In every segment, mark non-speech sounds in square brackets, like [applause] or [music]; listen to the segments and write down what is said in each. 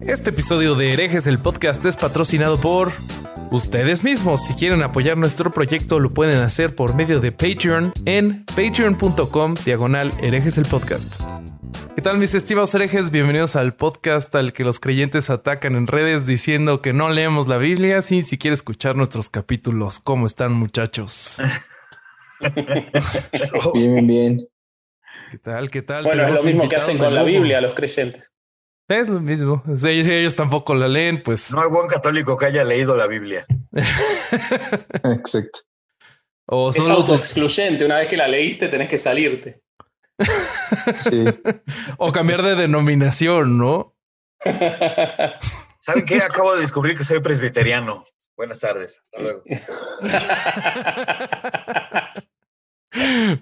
Este episodio de Herejes, el podcast, es patrocinado por ustedes mismos. Si quieren apoyar nuestro proyecto, lo pueden hacer por medio de Patreon en patreon.com diagonal herejes el podcast. ¿Qué tal mis estimados herejes? Bienvenidos al podcast al que los creyentes atacan en redes diciendo que no leemos la Biblia sin siquiera escuchar nuestros capítulos. ¿Cómo están muchachos? bien, bien, bien. ¿Qué tal? ¿Qué tal? Bueno, es lo mismo que hacen con la. Biblia los creyentes. Es lo mismo. Si ellos, si ellos tampoco la leen, pues... No hay buen católico que haya leído la Biblia. [laughs] Exacto. o Es autoexcluyente. Una vez que la leíste, tenés que salirte. Sí. [laughs] o cambiar de denominación, ¿no? [laughs] ¿Saben qué? Acabo de descubrir que soy presbiteriano. Buenas tardes. Hasta luego.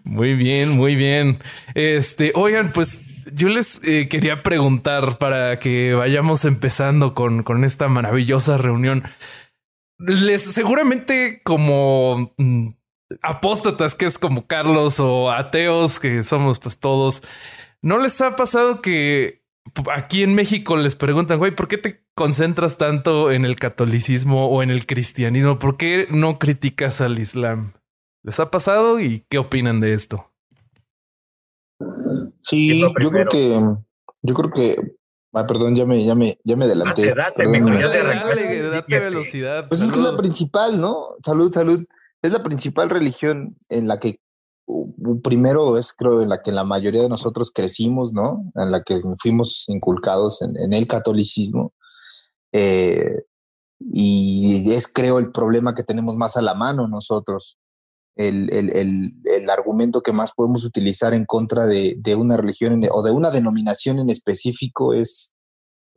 Muy bien, muy bien. Este, oigan, pues yo les eh, quería preguntar para que vayamos empezando con, con esta maravillosa reunión. Les seguramente como mm, apóstatas, que es como Carlos, o ateos, que somos pues todos, ¿no les ha pasado que aquí en México les preguntan, güey, ¿por qué te concentras tanto en el catolicismo o en el cristianismo? ¿Por qué no criticas al Islam? ¿Les ha pasado y qué opinan de esto? Sí, ¿Quién va yo creo que, yo creo que, ah, perdón, ya me, ya me, ya me adelanté. Date, Perdón, me- Dale, dale, date velocidad. Pues es que es la principal, ¿no? Salud, salud. Es la principal religión en la que primero es creo en la que la mayoría de nosotros crecimos, ¿no? En la que fuimos inculcados en, en el catolicismo. Eh, y es creo el problema que tenemos más a la mano nosotros. El, el, el, el argumento que más podemos utilizar en contra de, de una religión en- o de una denominación en específico es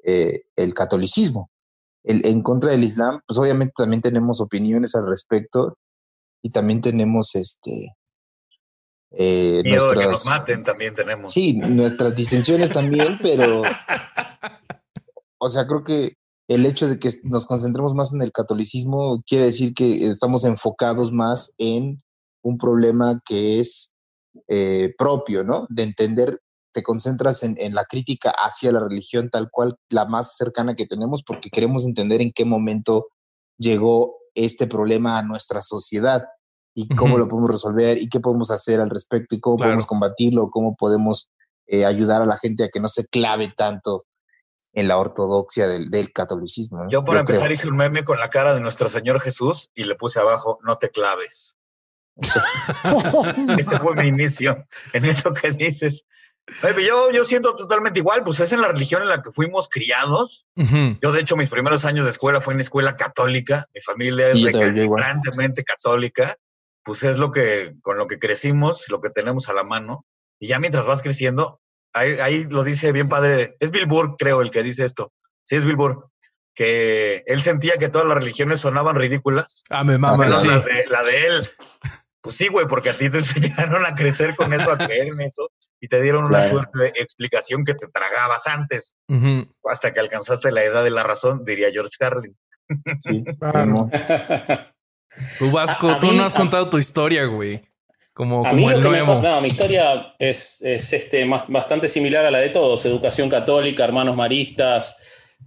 eh, el catolicismo el- en contra del Islam, pues obviamente también tenemos opiniones al respecto y también tenemos este eh, Miedo de que nos nuestras maten también tenemos. sí nuestras disensiones también, pero o sea creo que el hecho de que nos concentremos más en el catolicismo quiere decir que estamos enfocados más en un problema que es eh, propio, ¿no? De entender, te concentras en, en la crítica hacia la religión tal cual, la más cercana que tenemos, porque queremos entender en qué momento llegó este problema a nuestra sociedad y cómo lo podemos resolver y qué podemos hacer al respecto y cómo Claro. podemos combatirlo, cómo podemos eh, ayudar a la gente a que no se clave tanto en la ortodoxia del, del catolicismo. ¿no? Yo para empezar creo. hice un meme con la cara de nuestro Señor Jesús y le puse abajo, no te claves. [laughs] [laughs] Ese fue mi inicio en eso que dices. Yo, yo siento totalmente igual, pues es en la religión en la que fuimos criados. Ujú. Yo, de hecho, mis primeros años de escuela fue en escuela católica. Mi familia es recalcitrantemente católica. Pues es lo que, con lo que crecimos, lo que tenemos a la mano. Y ya mientras vas creciendo, ahí, ahí lo dice bien padre. Es Bill Burr, creo, el que dice esto. Sí, es Bill Burr. Que él sentía que todas las religiones sonaban ridículas. Ah, me mama, sí. la, de, la de él. Pues sí, güey, porque a ti te [laughs] enseñaron a crecer con eso, a creer en eso, y te dieron una Claro. suerte de explicación que te tragabas antes hasta que alcanzaste la edad de la razón, diría George Carlin. Sí, sí, [laughs] ¿no? Tú, Vasco, A- a tú mí- no has a- contado tu historia, güey. Como, A mí como lo el que me nuevo. pa- no, mi historia es, es, este, más, bastante similar a la de todos. Educación católica, hermanos maristas,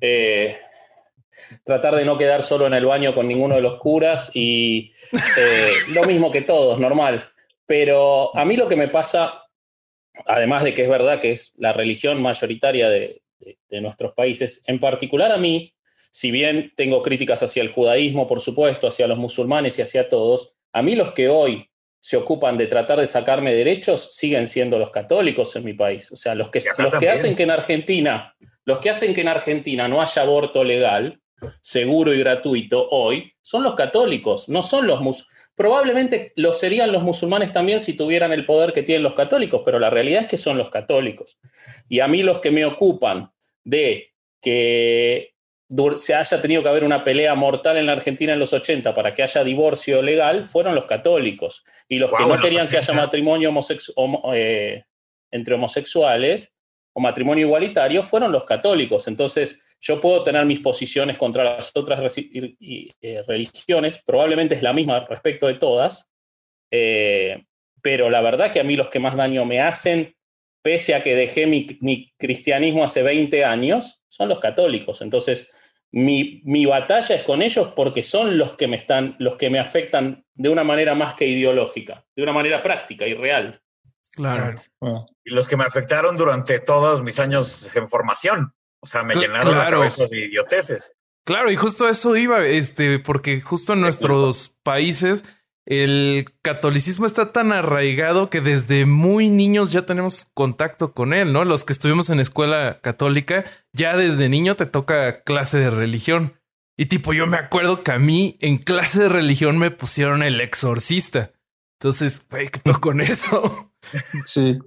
eh, tratar de no quedar solo en el baño con ninguno de los curas y eh, [laughs] lo mismo que todos, normal. Pero a mí lo que me pasa, además de que es verdad que es la religión mayoritaria de, de- de nuestros países, en particular a mí, si bien tengo críticas hacia el judaísmo, por supuesto, hacia los musulmanes y hacia todos, a mí los que hoy se ocupan de tratar de sacarme derechos siguen siendo los católicos en mi país. O sea, los que, los que hacen que en Argentina, los que hacen que en Argentina no haya aborto legal, seguro y gratuito hoy, son los católicos, no son los musulmanes. Probablemente lo serían los musulmanes también si tuvieran el poder que tienen los católicos, pero la realidad es que son los católicos. Y a mí los que me ocupan de que se haya tenido que haber una pelea mortal en la Argentina en los 80 para que haya divorcio legal fueron los católicos. Y los que no querían que haya matrimonio eh, entre homosexuales o matrimonio igualitario fueron los católicos. Entonces, yo puedo tener mis posiciones contra las otras eh, religiones, probablemente es la misma respecto de todas, eh, pero la verdad que a mí los que más daño me hacen, pese a que dejé mi, mi cristianismo hace 20 años, son los católicos. Entonces, mi, mi, batalla es con ellos porque son los que me están, los que me afectan de una manera más que ideológica, de una manera práctica y real. Claro. Y los que me afectaron durante todos mis años en formación. O sea, me llenaron la cabeza de idioteces. Claro, y justo eso iba, este, porque justo en nuestros países el catolicismo está tan arraigado que desde muy niños ya tenemos contacto con él, ¿no? Los que estuvimos en escuela católica, ya desde niño te toca clase de religión. Y tipo, yo me acuerdo que a mí en clase de religión me pusieron el exorcista. Entonces, ¿qué con eso? Sí.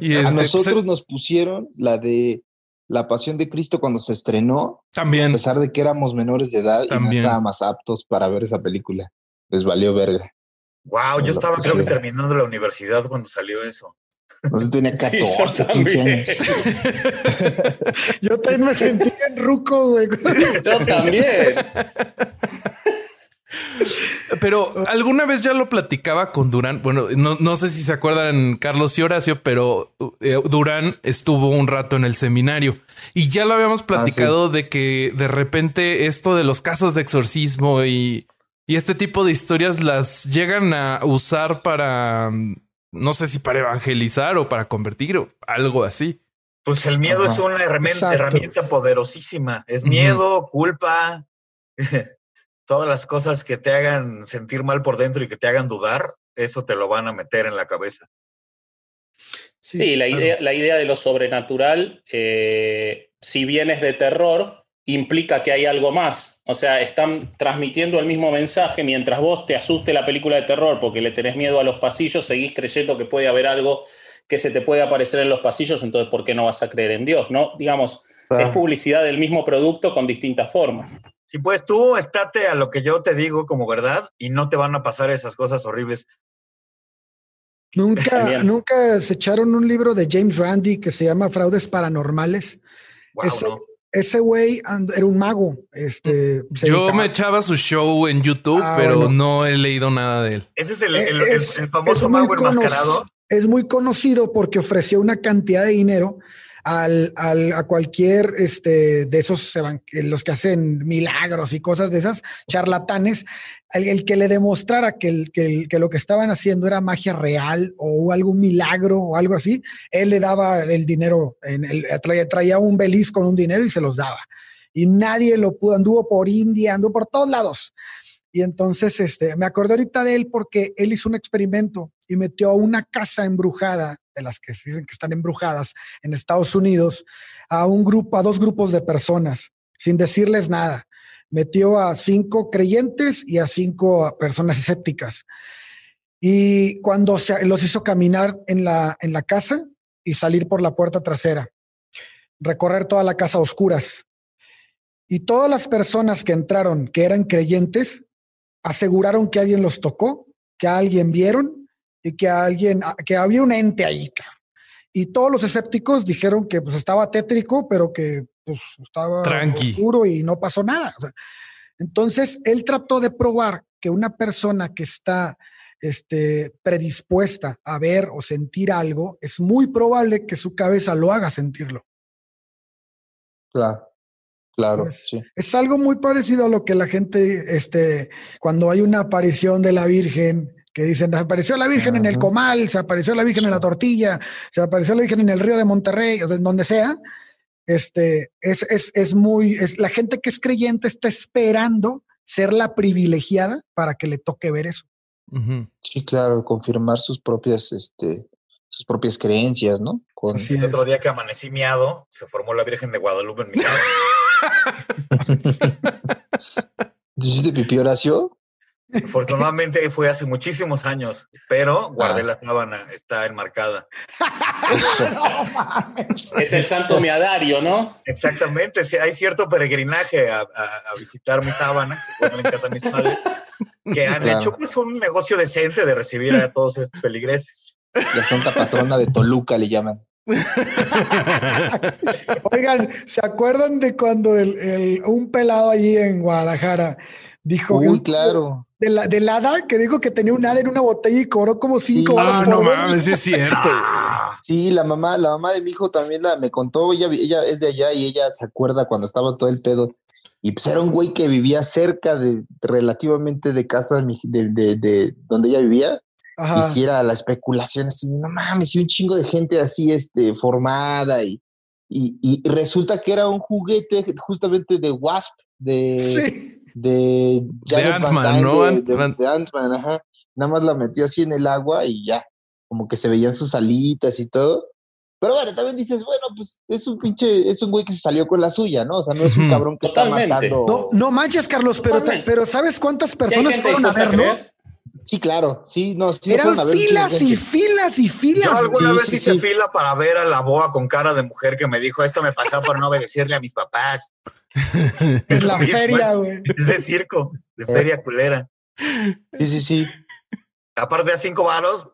Y a este, pues, nosotros nos pusieron la de la Pasión de Cristo cuando se estrenó. También. A pesar de que éramos menores de edad y no estábamos aptos para ver esa película les valió verga. Wow, yo estaba creo que terminando la universidad cuando salió eso. No sé, tenía 14, 15 años. yo también me sentí en ruco, güey. Yo también. [laughs] Pero alguna vez ya lo platicaba con Durán. Bueno, no, sé si se acuerdan Carlos y Horacio, pero eh, Durán estuvo un rato en el seminario y ya lo habíamos ah, platicado de que de repente esto de los casos de exorcismo y y este tipo de historias las llegan a usar para, mm, no sé si para evangelizar o para convertir o algo así. Pues el miedo es una herramienta, poderosísima. Es miedo, culpa, [laughs] todas las cosas que te hagan sentir mal por dentro y que te hagan dudar, eso te lo van a meter en la cabeza. Sí, la, idea, la idea de lo sobrenatural, eh, si bien es de terror, implica que hay algo más. O sea, están transmitiendo el mismo mensaje mientras vos te asuste la película de terror porque le tenés miedo a los pasillos, seguís creyendo que puede haber algo que se te puede aparecer en los pasillos, entonces ¿por qué no vas a creer en Dios? ¿No? Digamos, es publicidad del mismo producto con distintas formas. Sí, pues tú estate a lo que yo te digo como verdad y no te van a pasar esas cosas horribles. Nunca, nunca se echaron un libro de James Randi que se llama Fraudes Paranormales. Wow, ese güey era un mago. Este, Yo me echaba su show en YouTube, ah, pero no he leído nada de él. Ese es el, el, famoso mago enmascarado. Es muy conocido porque ofreció una cantidad de dinero al, al, a cualquier este, de esos los que hacen milagros y cosas de esas, charlatanes, el, que le demostrara que, el, que, que, lo que estaban haciendo era magia real o algún milagro o algo así, él le daba el dinero, en traía, traía un beliz con un dinero y se los daba. Y nadie lo pudo, anduvo por India, anduvo por todos lados. Y entonces este, me acordé ahorita de él porque él hizo un experimento y metió a una casa embrujada, de las que se dicen que están embrujadas en Estados Unidos, a un grupo, a dos grupos de personas, sin decirles nada. Metió a cinco creyentes y a cinco personas escépticas. Y cuando se, los hizo caminar en la, en la casa y salir por la puerta trasera, recorrer toda la casa a oscuras. Y todas las personas que entraron, que eran creyentes, aseguraron que alguien los tocó, que alguien vieron y que alguien, ah, que había un ente ahí. Y todos los escépticos dijeron que pues estaba tétrico, pero que pues estaba oscuro y no pasó nada. entonces, él trató de probar que una persona que está este, predispuesta a ver o sentir algo, es muy probable que su cabeza lo haga sentirlo. Claro. Claro, sí. Es algo muy parecido a lo que la gente, este, cuando hay una aparición de la Virgen, que dicen, se apareció la Virgen en el comal, se apareció la Virgen en la tortilla, se apareció la Virgen en el río de Monterrey, o en donde sea, este, es, es, es muy, es, la gente que es creyente está esperando ser la privilegiada para que le toque ver eso. Sí, claro, confirmar sus propias, este, sus propias creencias, ¿no? Con... el otro día que amanecí miado, se formó la Virgen de Guadalupe en mi [laughs] casa. [laughs] ¿Dijiste pipí Horacio? Afortunadamente fue hace muchísimos años, pero guardé la sábana, está enmarcada. [laughs] es el santo miadario, ¿no? Exactamente, hay cierto peregrinaje a, visitar mi sábana, que se en casa de mis padres, que han hecho pues un negocio decente de recibir a todos estos feligreses. La santa patrona de Toluca le llaman. Oigan, ¿se acuerdan de cuando el, un pelado allí en Guadalajara dijo... Uy, claro. De la, del hada, que dijo que tenía un hada en una botella y cobró como cinco horas. Ah, no mames, es cierto. Sí, la mamá, la mamá de mi hijo también la, me contó, ella, ella es de allá y ella se acuerda cuando estaba todo el pedo. Y pues era un güey que vivía cerca de relativamente de casa de, de, de donde ella vivía hiciera la especulación así, no mames, y un chingo de gente así este, formada y, y, resulta que era un juguete justamente de Wasp, de, de Ant-Man, ¿no? de, Ant-Man, ajá. Nada más la metió así en el agua y ya, como que se veían sus alitas y todo. Pero bueno, también dices, bueno, pues es un pinche, es un güey que se salió con la suya, ¿no? O sea, no es un cabrón que está matando. No, no manches, Carlos, pero, pero ¿sabes cuántas personas fueron a verlo? Sí, claro, sí, no, sí Eran filas y filas y filas. Yo alguna vez hice fila para ver a la boa con cara de mujer que me dijo esto me pasó por no obedecerle a mis papás. [laughs] es la feria, güey. Es de circo, de feria culera. Sí, sí, sí. Aparte de cinco varos.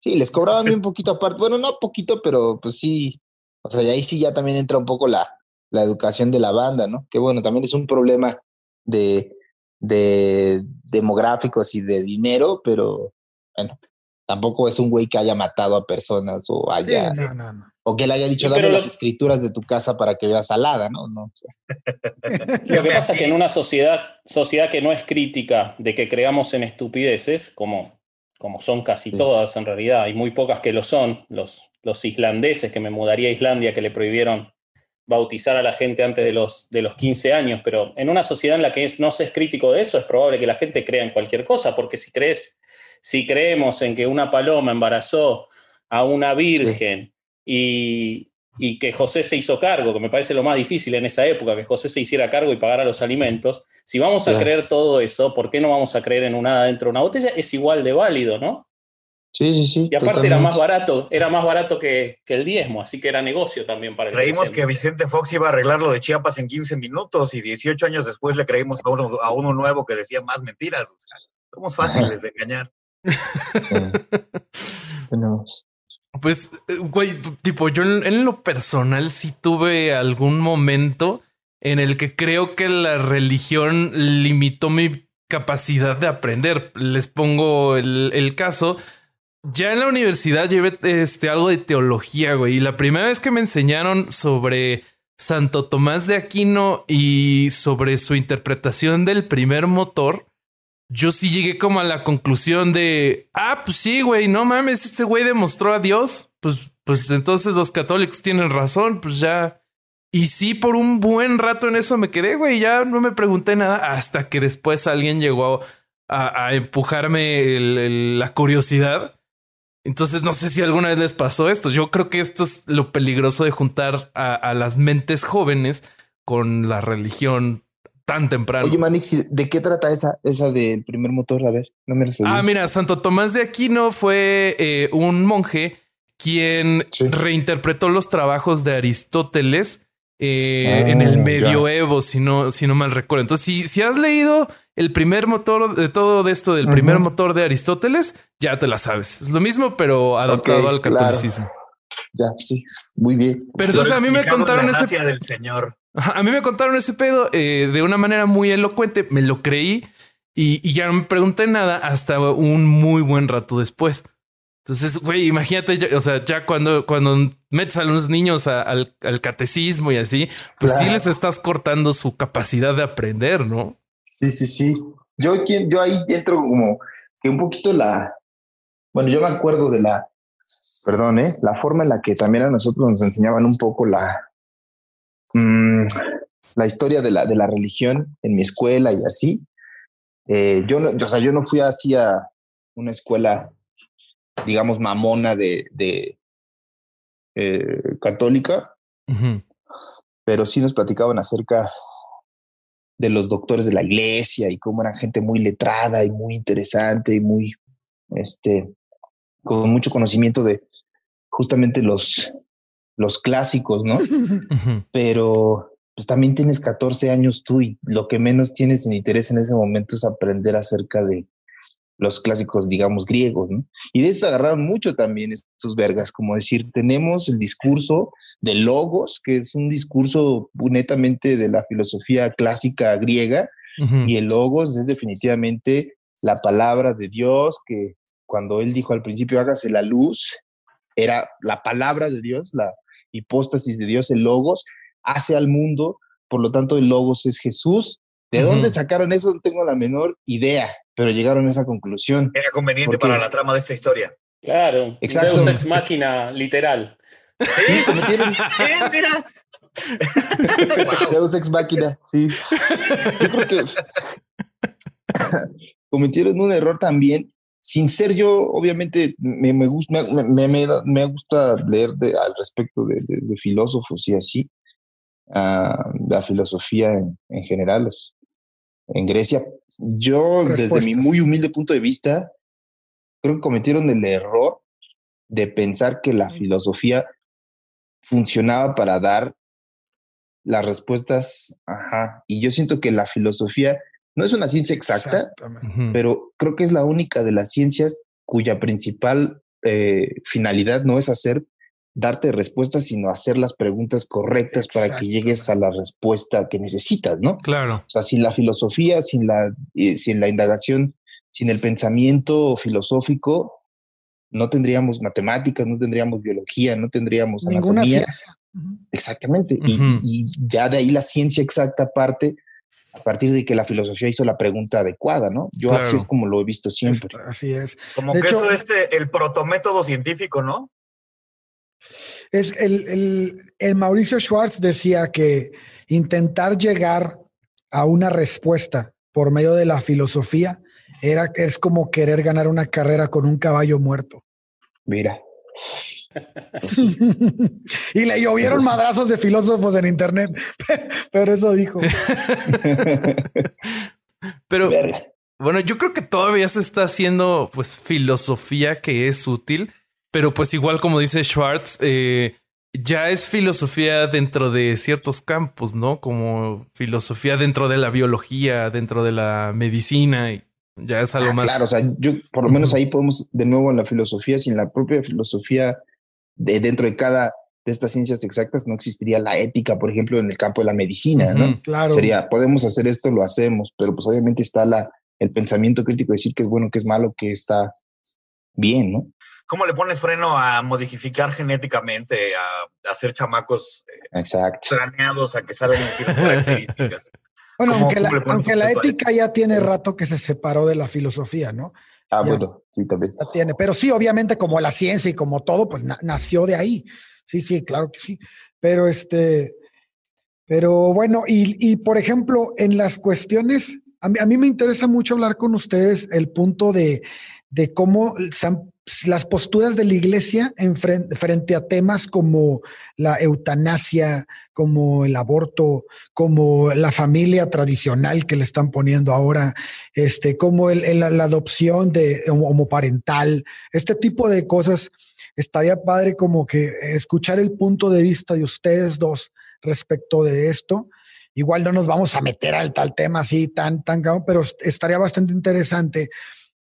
Sí, les cobraban un poquito aparte. Bueno, no poquito, pero pues sí. O sea, y ahí sí ya también entra un poco la, la educación de la banda, ¿no? Que bueno, también es un problema de de demográficos y de dinero, pero bueno, tampoco es un güey que haya matado a personas o haya o que le haya dicho dame las escrituras de tu casa para que veas salada, ¿no? no [laughs] lo que pasa es que en una sociedad, sociedad que no es crítica de que creamos en estupideces, como, como son casi todas en realidad, hay muy pocas que lo son, los, los islandeses que me mudaría a Islandia que le prohibieron bautizar a la gente antes de los, de los 15 años, pero en una sociedad en la que no se es crítico de eso, es probable que la gente crea en cualquier cosa, porque si crees, si creemos en que una paloma embarazó a una virgen y, y, que José se hizo cargo, que me parece lo más difícil en esa época, que José se hiciera cargo y pagara los alimentos, si vamos a creer todo eso, ¿por qué no vamos a creer en un hada dentro de una botella? Es igual de válido, ¿no? Sí, sí, sí. Y aparte era más barato, era más barato que, el diezmo, así que era negocio también para el Creímos que Vicente Fox iba a arreglar lo de Chiapas en 15 minutos y 18 años después le creímos a uno, a uno nuevo que decía más mentiras. somos fáciles de engañar. [laughs] Pues, eh, güey, tipo, yo en lo personal sí tuve algún momento en el que creo que la religión limitó mi capacidad de aprender. Les pongo el, el caso ya en la universidad llevé este, algo de teología, güey. Y la primera vez que me enseñaron sobre Santo Tomás de Aquino y sobre su interpretación del primer motor, yo sí llegué como a la conclusión de, ah, pues sí, güey, no mames, este güey demostró a Dios. Pues, pues entonces los católicos tienen razón, pues ya. Y sí, por un buen rato en eso me quedé, güey, ya no me pregunté nada hasta que después alguien llegó a, empujarme la curiosidad entonces no sé si alguna vez les pasó esto. Yo creo que esto es lo peligroso de juntar a, las mentes jóvenes con la religión tan temprano. Oye, Manix, ¿de qué trata esa, esa del primer motor? A ver, no me lo sé. Ah, mira, Santo Tomás de Aquino fue eh, un monje quien reinterpretó los trabajos de Aristóteles eh, en el ah, medioevo, si no, si no mal recuerdo. Entonces, si, si has leído el primer motor de todo esto del primer motor de Aristóteles, ya te la sabes. Es lo mismo, pero adaptado al catolicismo. Ya, sí, muy bien. Pero entonces a mí me contaron ese. Del señor. A mí me contaron ese pedo eh, de una manera muy elocuente. Me lo creí y, ya no me pregunté nada hasta un muy buen rato después. Entonces, güey, imagínate, o sea, ya cuando, cuando metes a los niños al, catecismo y así, pues sí les estás cortando su capacidad de aprender, ¿no? Sí, sí, sí. Yo, yo ahí entro como que un poquito la, bueno, yo me acuerdo de la, perdón, ¿eh? la forma en la que también a nosotros nos enseñaban un poco la, mm, la historia de la, de la religión en mi escuela y así. Eh, yo, no, yo, o sea, yo no fui así a una escuela, digamos, mamona de, de eh, católica, pero sí nos platicaban acerca de los doctores de la iglesia y cómo eran gente muy letrada y muy interesante y muy, este, con mucho conocimiento de justamente los, los clásicos, ¿no? [laughs] Pero pues también tienes 14 años tú y lo que menos tienes en interés en ese momento es aprender acerca de los clásicos, digamos, griegos, ¿no? Y de eso agarraron mucho también estos vergas, como decir, tenemos el discurso de logos, que es un discurso netamente de la filosofía clásica griega, y el logos es definitivamente la palabra de Dios, que cuando él dijo al principio, hágase la luz, era la palabra de Dios, la hipóstasis de Dios, el logos, hace al mundo, por lo tanto el logos es Jesús. ¿De dónde sacaron eso? No tengo la menor idea, pero llegaron a esa conclusión. Era conveniente para la trama de esta historia. Claro, Exacto. Deus ex máquina, literal. Sí, cometieron. [laughs] mira. Deus ex máquina, sí. Yo creo que [laughs] cometieron un error también sin ser yo, obviamente, me, me, gusta, me, me, gusta leer al respecto de, filósofos y así, uh, la filosofía en, general, en Grecia. Yo, desde mi muy humilde punto de vista, creo que cometieron el error de pensar que la filosofía funcionaba para dar las respuestas, ajá, y yo siento que la filosofía no es una ciencia exacta, pero creo que es la única de las ciencias cuya principal eh, finalidad no es hacer darte respuestas, sino hacer las preguntas correctas para que llegues a la respuesta que necesitas, ¿no? Claro. O sea, sin la filosofía, sin la, eh, sin la indagación, sin el pensamiento filosófico, no tendríamos matemáticas, no tendríamos biología, no tendríamos ninguna ciencia. Exactamente. y, y, ya de ahí la ciencia exacta parte a partir de que la filosofía hizo la pregunta adecuada, ¿no? Yo así es como lo he visto siempre. así es. Como que eso es este, el protométodo científico, ¿no? Es el, el, Mauricio Schwartz decía que intentar llegar a una respuesta por medio de la filosofía era, es como querer ganar una carrera con un caballo muerto. Mira. [laughs] y le llovieron madrazos de filósofos en internet, [laughs] pero eso dijo. [laughs] pero bueno, yo creo que todavía se está haciendo pues filosofía que es útil, pero pues igual como dice Schwartz, eh, ya es filosofía dentro de ciertos campos, ¿no? Como filosofía dentro de la biología, dentro de la medicina y ya es algo ah, más. Claro, o sea, yo por lo menos ahí podemos de nuevo en la filosofía, sin la propia filosofía de dentro de cada de estas ciencias exactas no existiría la ética, por ejemplo, en el campo de la medicina, ¿no? Claro. Sería, podemos hacer esto, lo hacemos, pero pues obviamente está la, el pensamiento crítico de decir que es bueno, que es malo, que está bien, ¿no? ¿Cómo le pones freno a modificar genéticamente, a, hacer chamacos eh, a que salgan características? [laughs] Bueno, aunque la, aunque la ética ya tiene rato que se separó de la filosofía, ¿no? Ah, bueno, sí, también. tiene. Pero sí, obviamente, como la ciencia y como todo, pues nació de ahí. Sí, sí, claro que sí. Pero este, pero bueno, y, y por ejemplo, en las cuestiones, a mí, a mí, me interesa mucho hablar con ustedes el punto de, de cómo se han las posturas de la iglesia en frente, a temas como la eutanasia, como el aborto, como la familia tradicional que le están poniendo ahora, este, como la, adopción de homoparental, este tipo de cosas. Estaría padre como que escuchar el punto de vista de ustedes dos respecto de esto. Igual no nos vamos a meter al tal tema así tan, tan, pero estaría bastante interesante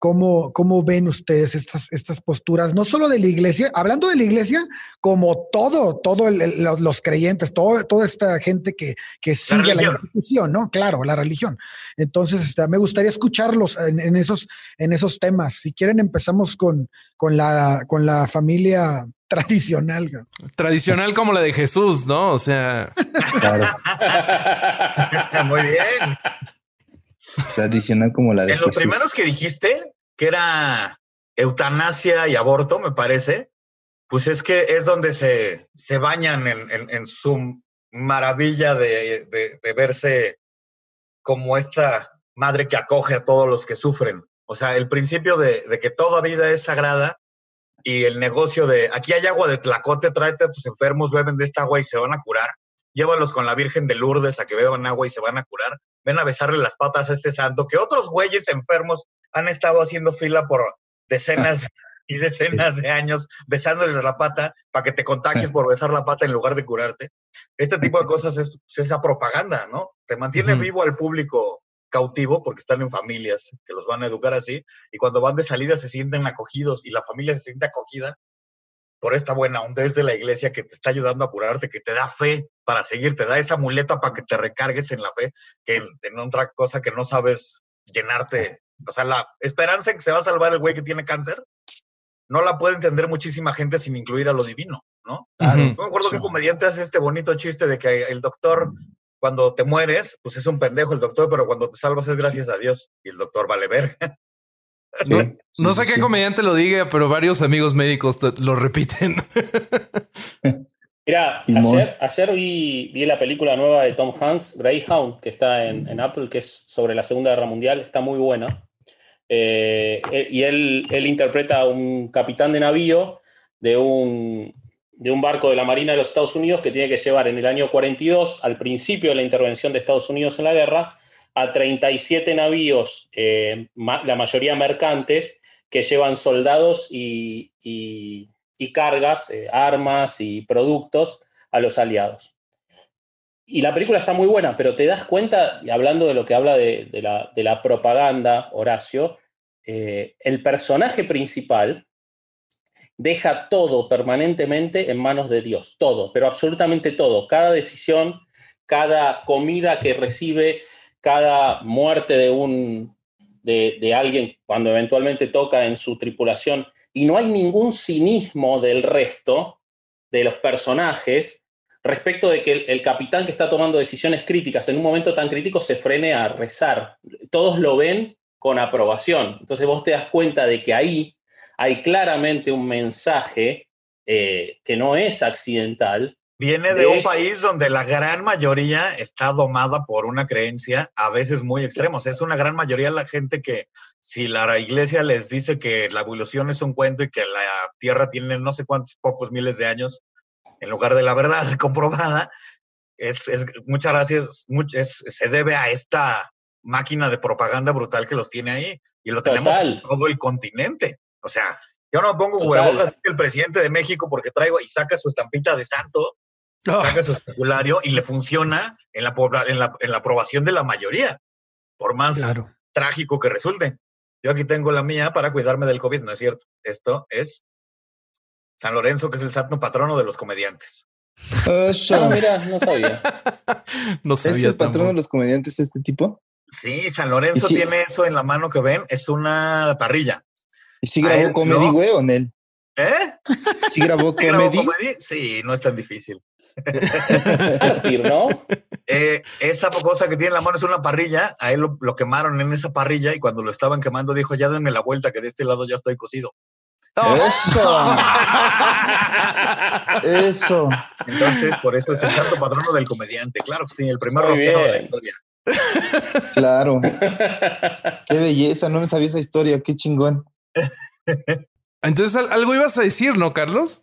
¿Cómo, ¿Cómo, ven ustedes estas, estas posturas, no solo de la iglesia, hablando de la iglesia, como todo, todos los creyentes, todo, toda esta gente que, que sigue la, institución, ¿no? Claro, la religión. Entonces, este, me gustaría escucharlos en, esos, en esos temas. Si quieren, empezamos con, con, la, con la familia [laughs] tradicional. Tradicional como la de Jesús, ¿no? O sea. Claro. [laughs] Muy bien. Tradicional como la de En los primeros que dijiste, que era eutanasia y aborto, me parece, pues es que es donde se, se bañan en, su maravilla de, verse como esta madre que acoge a todos los que sufren. O sea, el principio de, de, que toda vida es sagrada y el negocio de aquí hay agua de tlacote, tráete a tus enfermos, beben de esta agua y se van a curar. Llévalos con la Virgen de Lourdes a que beban agua y se van a curar ven a besarle las patas a este santo, que otros güeyes enfermos han estado haciendo fila por decenas [laughs] y decenas de años besándole la pata para que te contagies [laughs] por besar la pata en lugar de curarte. Este tipo de [laughs] cosas es, esa propaganda, ¿no? Te mantiene vivo al público cautivo porque están en familias que los van a educar así y cuando van de salida se sienten acogidos y la familia se siente acogida por esta buena onda de la iglesia que te está ayudando a curarte, que te da fe para seguir, te da esa muleta para que te recargues en la fe, que en, otra cosa que no sabes llenarte. O sea, la esperanza en que se va a salvar el güey que tiene cáncer, no la puede entender muchísima gente sin incluir a lo divino, ¿no? No me acuerdo qué comediante hace este bonito chiste de que el doctor, cuando te mueres, pues es un pendejo el doctor, pero cuando te salvas es gracias a Dios. Y el doctor vale ver. No, sé qué comediante lo diga, pero varios amigos médicos lo repiten. [laughs] Mira, ayer, ayer vi, vi, la película nueva de Tom Hanks, Greyhound, que está en, en Apple, que es sobre la Segunda Guerra Mundial. Está muy buena. Eh, eh, y él, él, interpreta a un capitán de navío de un, de un barco de la Marina de los Estados Unidos que tiene que llevar en el año 42, al principio de la intervención de Estados Unidos en la guerra, a 37 navíos, eh, la mayoría mercantes, que llevan soldados y, y, cargas, armas y productos a los aliados. Y la película está muy buena, pero te das cuenta, hablando de lo que habla de, la, de la, propaganda, Horacio, eh, el personaje principal deja todo permanentemente en manos de Dios, todo, pero absolutamente todo, cada decisión, cada comida que recibe, cada muerte de, un, de, de alguien cuando eventualmente toca en su tripulación, y no hay ningún cinismo del resto de los personajes respecto de que el, capitán que está tomando decisiones críticas en un momento tan crítico se frene a rezar. Todos lo ven con aprobación. Entonces vos te das cuenta de que ahí hay claramente un mensaje eh, que no es accidental. Viene de, un país donde la gran mayoría está domada por una creencia a veces muy extremos. Es una gran mayoría la gente que si la iglesia les dice que la evolución es un cuento y que la Tierra tiene no sé cuántos pocos miles de años, en lugar de la verdad [laughs] comprobada, es, muchas gracias, se debe a esta máquina de propaganda brutal que los tiene ahí y lo tenemos en todo el continente. O sea, yo no pongo huevos el presidente de México porque traigo y saca su estampita de santo, oh. saca su especulario y le funciona en la, en la, en la aprobación de la mayoría, por más trágico que resulte. Yo aquí tengo la mía para cuidarme del COVID, no es cierto. Esto es San Lorenzo, que es el santo patrono de los comediantes. Ah, mira, no sabía. [laughs] no sabía ¿Es el patrono de los comediantes este tipo? Sí, San Lorenzo tiene eso en la mano que ven, es una parrilla. ¿Y si grabó comedy, güey, o Nel? ¿Eh? ¿Sí grabó [laughs] comedy? Sí, no es tan difícil. [laughs] ¿no? Eh, esa cosa que tiene en la mano es una parrilla, a él lo, quemaron en esa parrilla y cuando lo estaban quemando dijo, ya denme la vuelta que de este lado ya estoy cocido. Eso. Eso. Entonces, por eso es el santo patrono del comediante. Claro que sí, el primer rostero de la historia. Claro. [laughs] Qué belleza, no me sabía esa historia, qué chingón. Entonces, algo ibas a decir, ¿no, Carlos?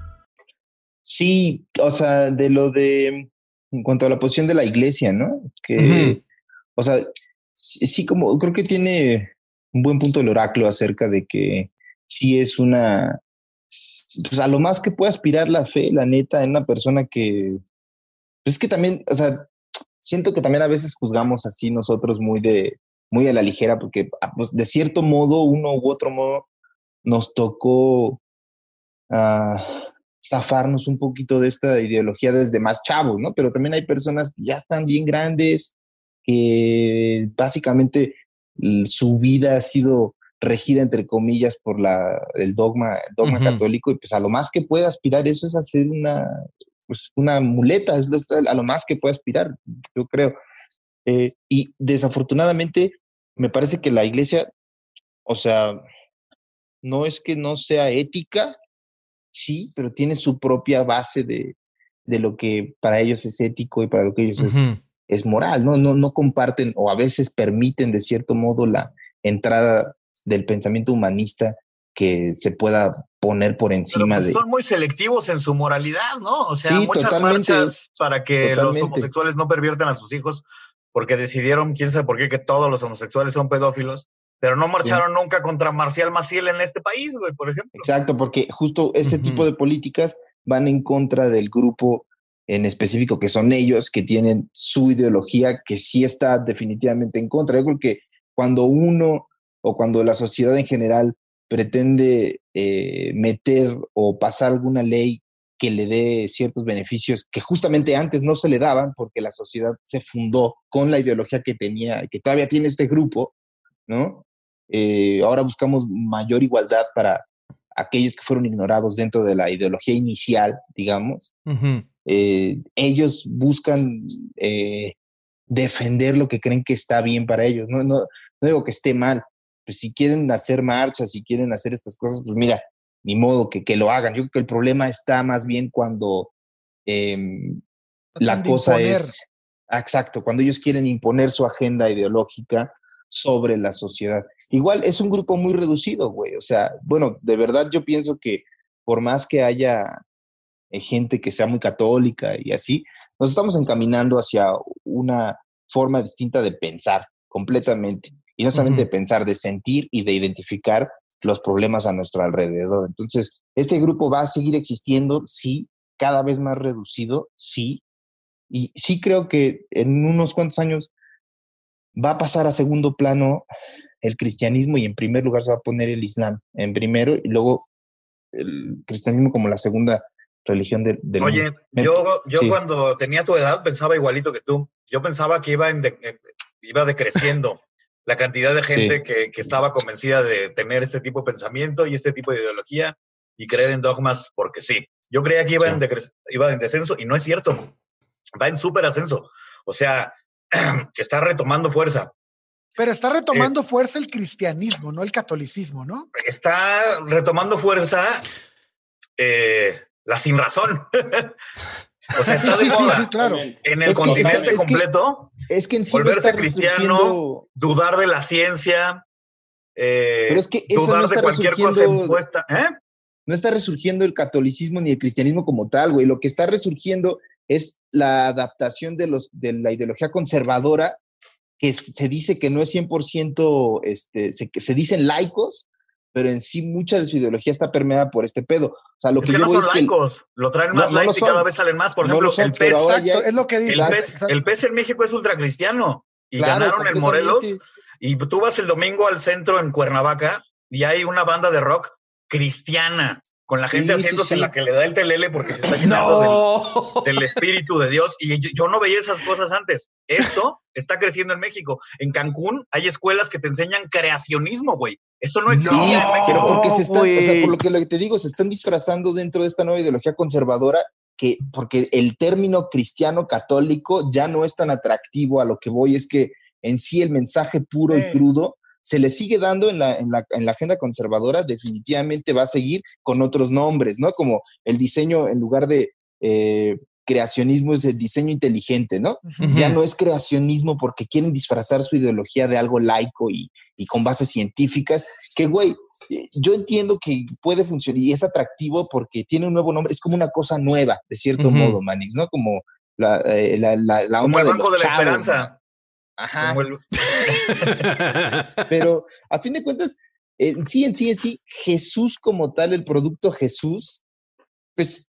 Sí, o sea, de lo de, en cuanto a la posición de la iglesia, ¿no? Que, o sea, sí, como creo que tiene un buen punto el oráculo acerca de que sí es una, pues a lo más que puede aspirar la fe, la neta, en una persona que, pues es que también, o sea, siento que también a veces juzgamos así nosotros muy de, muy a la ligera, porque ah, pues de cierto modo, uno u otro modo, nos tocó uh, zafarnos un poquito de esta ideología desde más chavos, ¿no? Pero también hay personas que ya están bien grandes, que básicamente su vida ha sido regida, entre comillas, por la, el dogma, dogma católico, y pues a lo más que puede aspirar eso es hacer una, pues una muleta, es a lo más que puede aspirar, yo creo. Eh, y desafortunadamente, me parece que la iglesia, o sea, no es que no sea ética, sí, pero tiene su propia base de, de lo que para ellos es ético y para lo que ellos es, es moral, ¿no? ¿no? No comparten o a veces permiten de cierto modo la entrada del pensamiento humanista que se pueda poner por encima pues, de... son muy selectivos en su moralidad, ¿no? O sea, Sí, muchas totalmente. marchas para que los homosexuales no perviertan a sus hijos porque decidieron, quién sabe por qué, que todos los homosexuales son pedófilos, pero no marcharon nunca contra Marcial Maciel en este país, güey, por ejemplo. Exacto, porque justo ese Ujú. tipo de políticas van en contra del grupo en específico, que son ellos que tienen su ideología, que sí está definitivamente en contra. Yo creo que cuando uno o cuando la sociedad en general pretende eh, meter o pasar alguna ley que le dé ciertos beneficios que justamente antes no se le daban porque la sociedad se fundó con la ideología que tenía, que todavía tiene este grupo, ¿no? Eh, ahora buscamos mayor igualdad para aquellos que fueron ignorados dentro de la ideología inicial, digamos. Eh, ellos buscan eh, defender lo que creen que está bien para ellos. No, no, no digo que esté mal. Pues si quieren hacer marchas, si quieren hacer estas cosas, pues mira, ni modo que, que lo hagan. Yo creo que el problema está más bien cuando em, la cosa imponer. es, exacto, cuando ellos quieren imponer su agenda ideológica sobre la sociedad. Igual es un grupo muy reducido, güey. O sea, bueno, de verdad yo pienso que por más que haya eh, gente que sea muy católica y así, nos estamos encaminando hacia una forma distinta de pensar completamente. Y no solamente de pensar, de sentir y de identificar los problemas a nuestro alrededor. Entonces, este grupo va a seguir existiendo, sí, cada vez más reducido, sí. Y sí creo que en unos cuantos años va a pasar a segundo plano el cristianismo y en primer lugar se va a poner el islam en primero y luego el cristianismo como la segunda religión del, del Oye, mundo. yo, yo Sí. cuando tenía tu edad pensaba igualito que tú. Yo pensaba que iba, en de- eh, iba decreciendo [laughs] la cantidad de gente Sí. que, que estaba convencida de tener este tipo de pensamiento y este tipo de ideología y creer en dogmas porque sí. Yo creía que iba, Sí. en, iba en descenso y no es cierto. Va en súper ascenso. O sea, [clears throat] que está retomando fuerza. Pero está Eh, retomando fuerza el cristianismo, no el catolicismo, ¿no? Está retomando fuerza eh, la sin razón. [laughs] o sea, Sí, está de sí, sí, moda. sí, claro. En el Es que continente está- es que- completo, Es que en sí no volverse cristiano, resurgiendo- dudar de la ciencia, eh, Pero es que eso dudar no de está cualquier cosa resurgiendo- impuesta. ¿Eh? no está resurgiendo el catolicismo ni el cristianismo como tal, güey. Lo que está resurgiendo es la adaptación de, los, de la ideología conservadora que se dice que no es 100%, este, se, que se dicen laicos, pero en sí mucha de su ideología está permeada por este pedo. O sea, lo Es que que yo no voy son es que... el- laicos, lo traen más no laicos y cada vez salen más. Por ejemplo, lo son, el Exacto, ya- es lo que el, Exacto. el pez en México es ultracristiano y Claro, ganaron en Morelos. Y tú vas el domingo al centro en Cuernavaca y hay una banda de rock cristiana con la gente Sí, haciéndose sí. la que le da el telele porque se está [laughs] llenando del, No. del Espíritu de Dios. Y yo, yo no veía esas cosas antes. Esto [laughs] está creciendo en México. En Cancún hay escuelas que te enseñan creacionismo, güey. Eso no existía Sí, en México. pero porque se están, o sea, por lo que lo que te digo, se están disfrazando dentro de esta nueva ideología conservadora que porque el término cristiano católico ya no es tan atractivo a lo que voy, es que en sí el mensaje puro Sí. y crudo se le sigue dando en la, en, la, en la agenda conservadora, definitivamente va a seguir con otros nombres, ¿no? Como el diseño en lugar de eh, creacionismo es el diseño inteligente, ¿no? Ya no es creacionismo porque quieren disfrazar su ideología de algo laico y, y con bases científicas, que güey, eh, yo entiendo que puede funcionar y es atractivo porque tiene un nuevo nombre, es como una cosa nueva, de cierto modo, Manix, ¿no? Como la, eh, la, la, la Como el de Banco los de la chavos, Esperanza. Ajá, Como el- [laughs] pero a fin de cuentas, en sí, en sí, en sí, Jesús como tal, el producto Jesús, pues,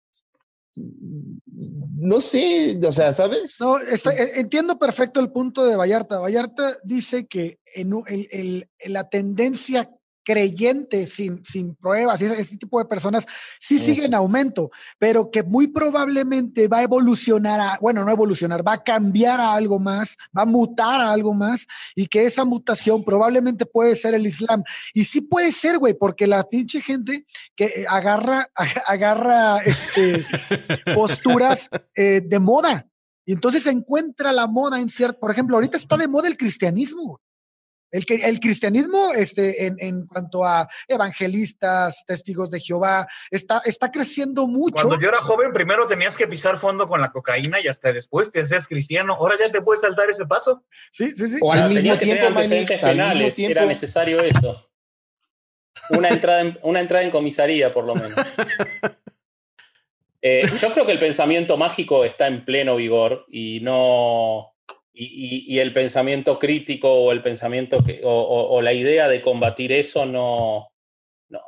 no sé, o sea, ¿sabes? No, está- entiendo perfecto el punto de Vallarta. Vallarta dice que en el- el- la tendencia creyente sin, sin pruebas ese, ese tipo de personas sí sigue en Eso. aumento, pero que muy probablemente va a evolucionar a, bueno, no evolucionar, va a cambiar a algo más, va a mutar a algo más y que esa mutación probablemente puede ser el Islam. Y sí puede ser, güey, porque la pinche gente que eh, agarra, [laughs] agarra este, [laughs] posturas eh, de moda. Y entonces se encuentra la moda en cierto, por ejemplo, ahorita está de moda el cristianismo. El, que- el cristianismo, este, en, en cuanto a evangelistas, testigos de Jehová, está, está creciendo mucho. Cuando yo era joven, primero tenías que pisar fondo con la cocaína y hasta después te hacías cristiano. Ahora ya te puedes saltar ese paso. Sí, sí, sí. O al mismo tiempo, Manix, al mismo tiempo. Era necesario eso. Una entrada en, una entrada en comisaría, por lo menos. Eh, yo creo que el pensamiento mágico está en pleno vigor y no. Y, el pensamiento crítico o el pensamiento o, la idea de combatir eso no, no-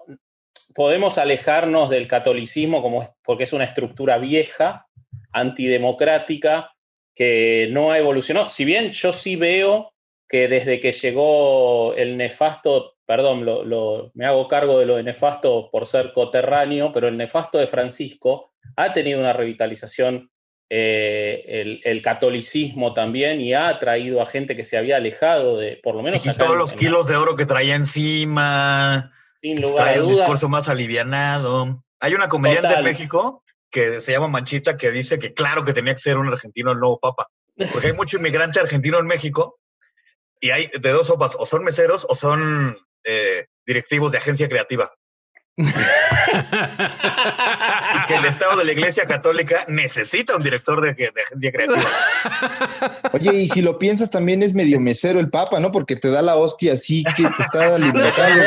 Podemos alejarnos del catolicismo como porque es una estructura vieja, antidemocrática, que no ha evolucionado. Si bien yo sí veo que desde que llegó el nefasto, perdón, lo- me hago cargo de lo de nefasto por ser coterráneo, pero el nefasto de Francisco ha tenido una revitalización, eh, el, el catolicismo también, y ha atraído a gente que se había alejado de, por lo Y menos acá quitó en- los en- kilos de oro que traía encima. sin lugar a Trae un dudas. discurso más alivianado. Hay una comediante Total. en México que se llama Manchita que dice que claro que tenía que ser un argentino el nuevo papa. Porque hay mucho inmigrante argentino en México y hay de dos sopas, o son meseros o son eh, directivos de agencia creativa. Y que el Estado de la Iglesia Católica necesita un director de, de agencia creativa. Oye, y si lo piensas, también es medio mesero el Papa, ¿no? Porque te da la hostia así que te está alimentando.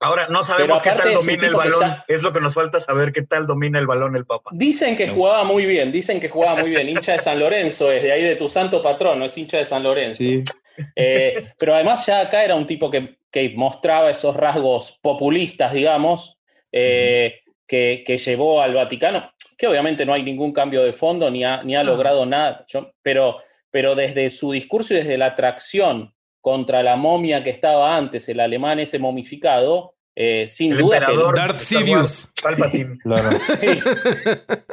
Ahora, no sabemos qué tal domina el balón. Es lo que nos falta saber qué tal domina el balón el Papa. Dicen que jugaba muy bien, dicen que jugaba muy bien. Hincha de San Lorenzo, es de ahí de tu santo patrón, no es hincha de San Lorenzo. Sí. Eh, pero además ya acá era un tipo que, que mostraba esos rasgos populistas, digamos, eh, que, que llevó al Vaticano, que obviamente no hay ningún cambio de fondo ni ha, ni ha logrado nada, Yo- pero, pero desde su discurso y desde la atracción contra la momia que estaba antes, el alemán ese momificado, eh, sin El duda Darth Sidious. Claro. [laughs] Sí.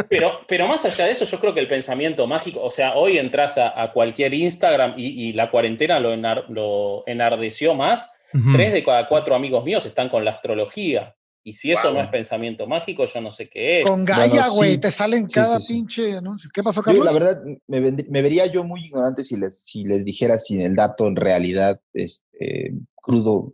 Pero, pero más allá de eso, yo creo que el pensamiento mágico, o sea, hoy entras a, a cualquier Instagram y, y la cuarentena lo, enar- lo enardeció más. Ujú. Tres de cada cuatro amigos míos están con la astrología. Y si eso Wow. no es pensamiento mágico, yo no sé qué es. Con Gaia, Bueno, güey, sí. te salen Sí, cada sí, sí. pinche anuncio. ¿Qué pasó, Yo, Carlos? la verdad, me, me vería yo muy ignorante si les, si les dijera sin el dato en realidad este, crudo,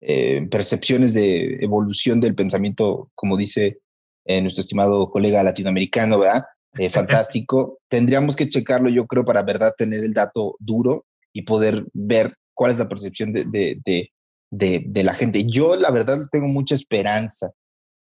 eh, percepciones de evolución del pensamiento, como dice eh, nuestro estimado colega latinoamericano, ¿verdad? Eh, [laughs] fantástico. Tendríamos que checarlo, yo creo, para verdad tener el dato duro y poder ver cuál es la percepción de, de, de, de- de la gente. Yo, la verdad, tengo mucha esperanza.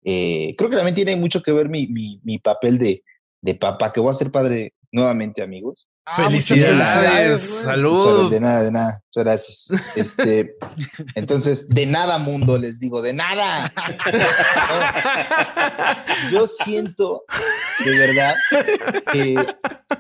Eh, creo que también tiene mucho que ver mi, mi, mi papel de, de papá, que voy a ser padre nuevamente, amigos. Ah, Felicidades, salud. de nada, de nada. Muchas gracias. Este, [laughs] entonces, de nada, mundo, les digo, de nada. [laughs] Yo siento de verdad que,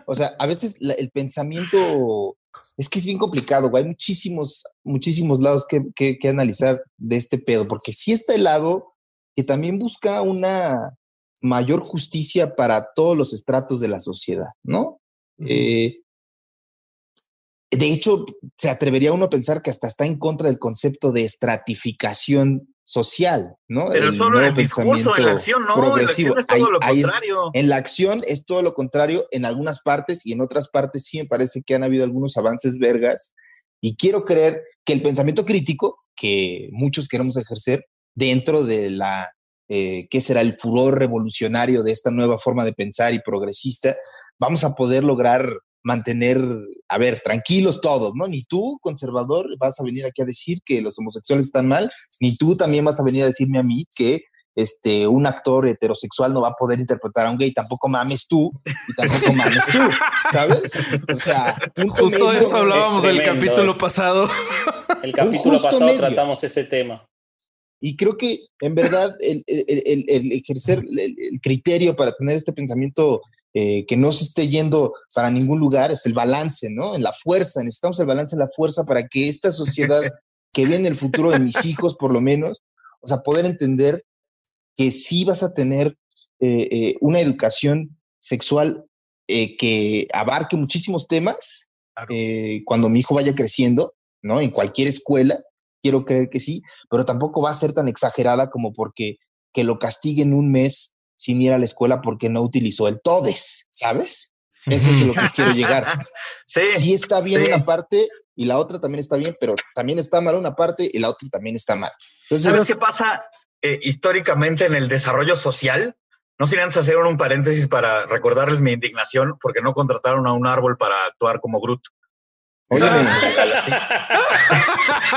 o sea, a veces la- el pensamiento es que es bien complicado, güey. Hay muchísimos, muchísimos lados que, que- que analizar de este pedo, porque sí está el lado que también busca una mayor justicia para todos los estratos de la sociedad, ¿no? Eh, de hecho, se atrevería uno a pensar que hasta está en contra del concepto de estratificación social, ¿no? Pero solo en el discurso, en la acción, no, en la progresivo. acción es todo Ahí- lo ahí es- contrario. en la acción es todo lo contrario en algunas partes y en otras partes sí me parece que han habido algunos avances vergas y quiero creer que el pensamiento crítico que muchos queremos ejercer dentro de la eh, que será el furor revolucionario de esta nueva forma de pensar y progresista, vamos a poder lograr mantener, a ver, tranquilos todos, ¿no? Ni tú, conservador, vas a venir aquí a decir que los homosexuales están mal, ni tú también vas a venir a decirme a mí que este, un actor heterosexual no va a poder interpretar a un gay, tampoco mames tú y tampoco mames tú, ¿sabes? O sea, punto Justo de eso hablábamos del capítulo pasado. El capítulo pasado medio. tratamos ese tema. Y creo que en verdad el, el- el- el ejercer el, el criterio para tener este pensamiento eh, que no se esté yendo para ningún lugar es el balance, ¿no? En la fuerza, necesitamos el balance en la fuerza para que esta sociedad [laughs] que viene en el futuro de mis hijos, por lo menos, o sea, poder entender que sí vas a tener eh, eh, una educación sexual que abarque muchísimos temas cuando mi hijo vaya creciendo, ¿no? En cualquier escuela, quiero creer que sí, pero tampoco va a ser tan exagerada como porque que lo castiguen un mes sin ir a la escuela porque no utilizó el todes, ¿sabes? Eso es lo que quiero llegar. [laughs] Sí, Sí está bien sí. una parte y la otra también está bien, pero también está mal una parte y la otra también está mal. Entonces, ¿Sabes qué pasa eh, históricamente en el desarrollo social? No sin antes hacer un paréntesis para recordarles mi indignación porque no contrataron a un árbol para actuar como Groot. Óyeme,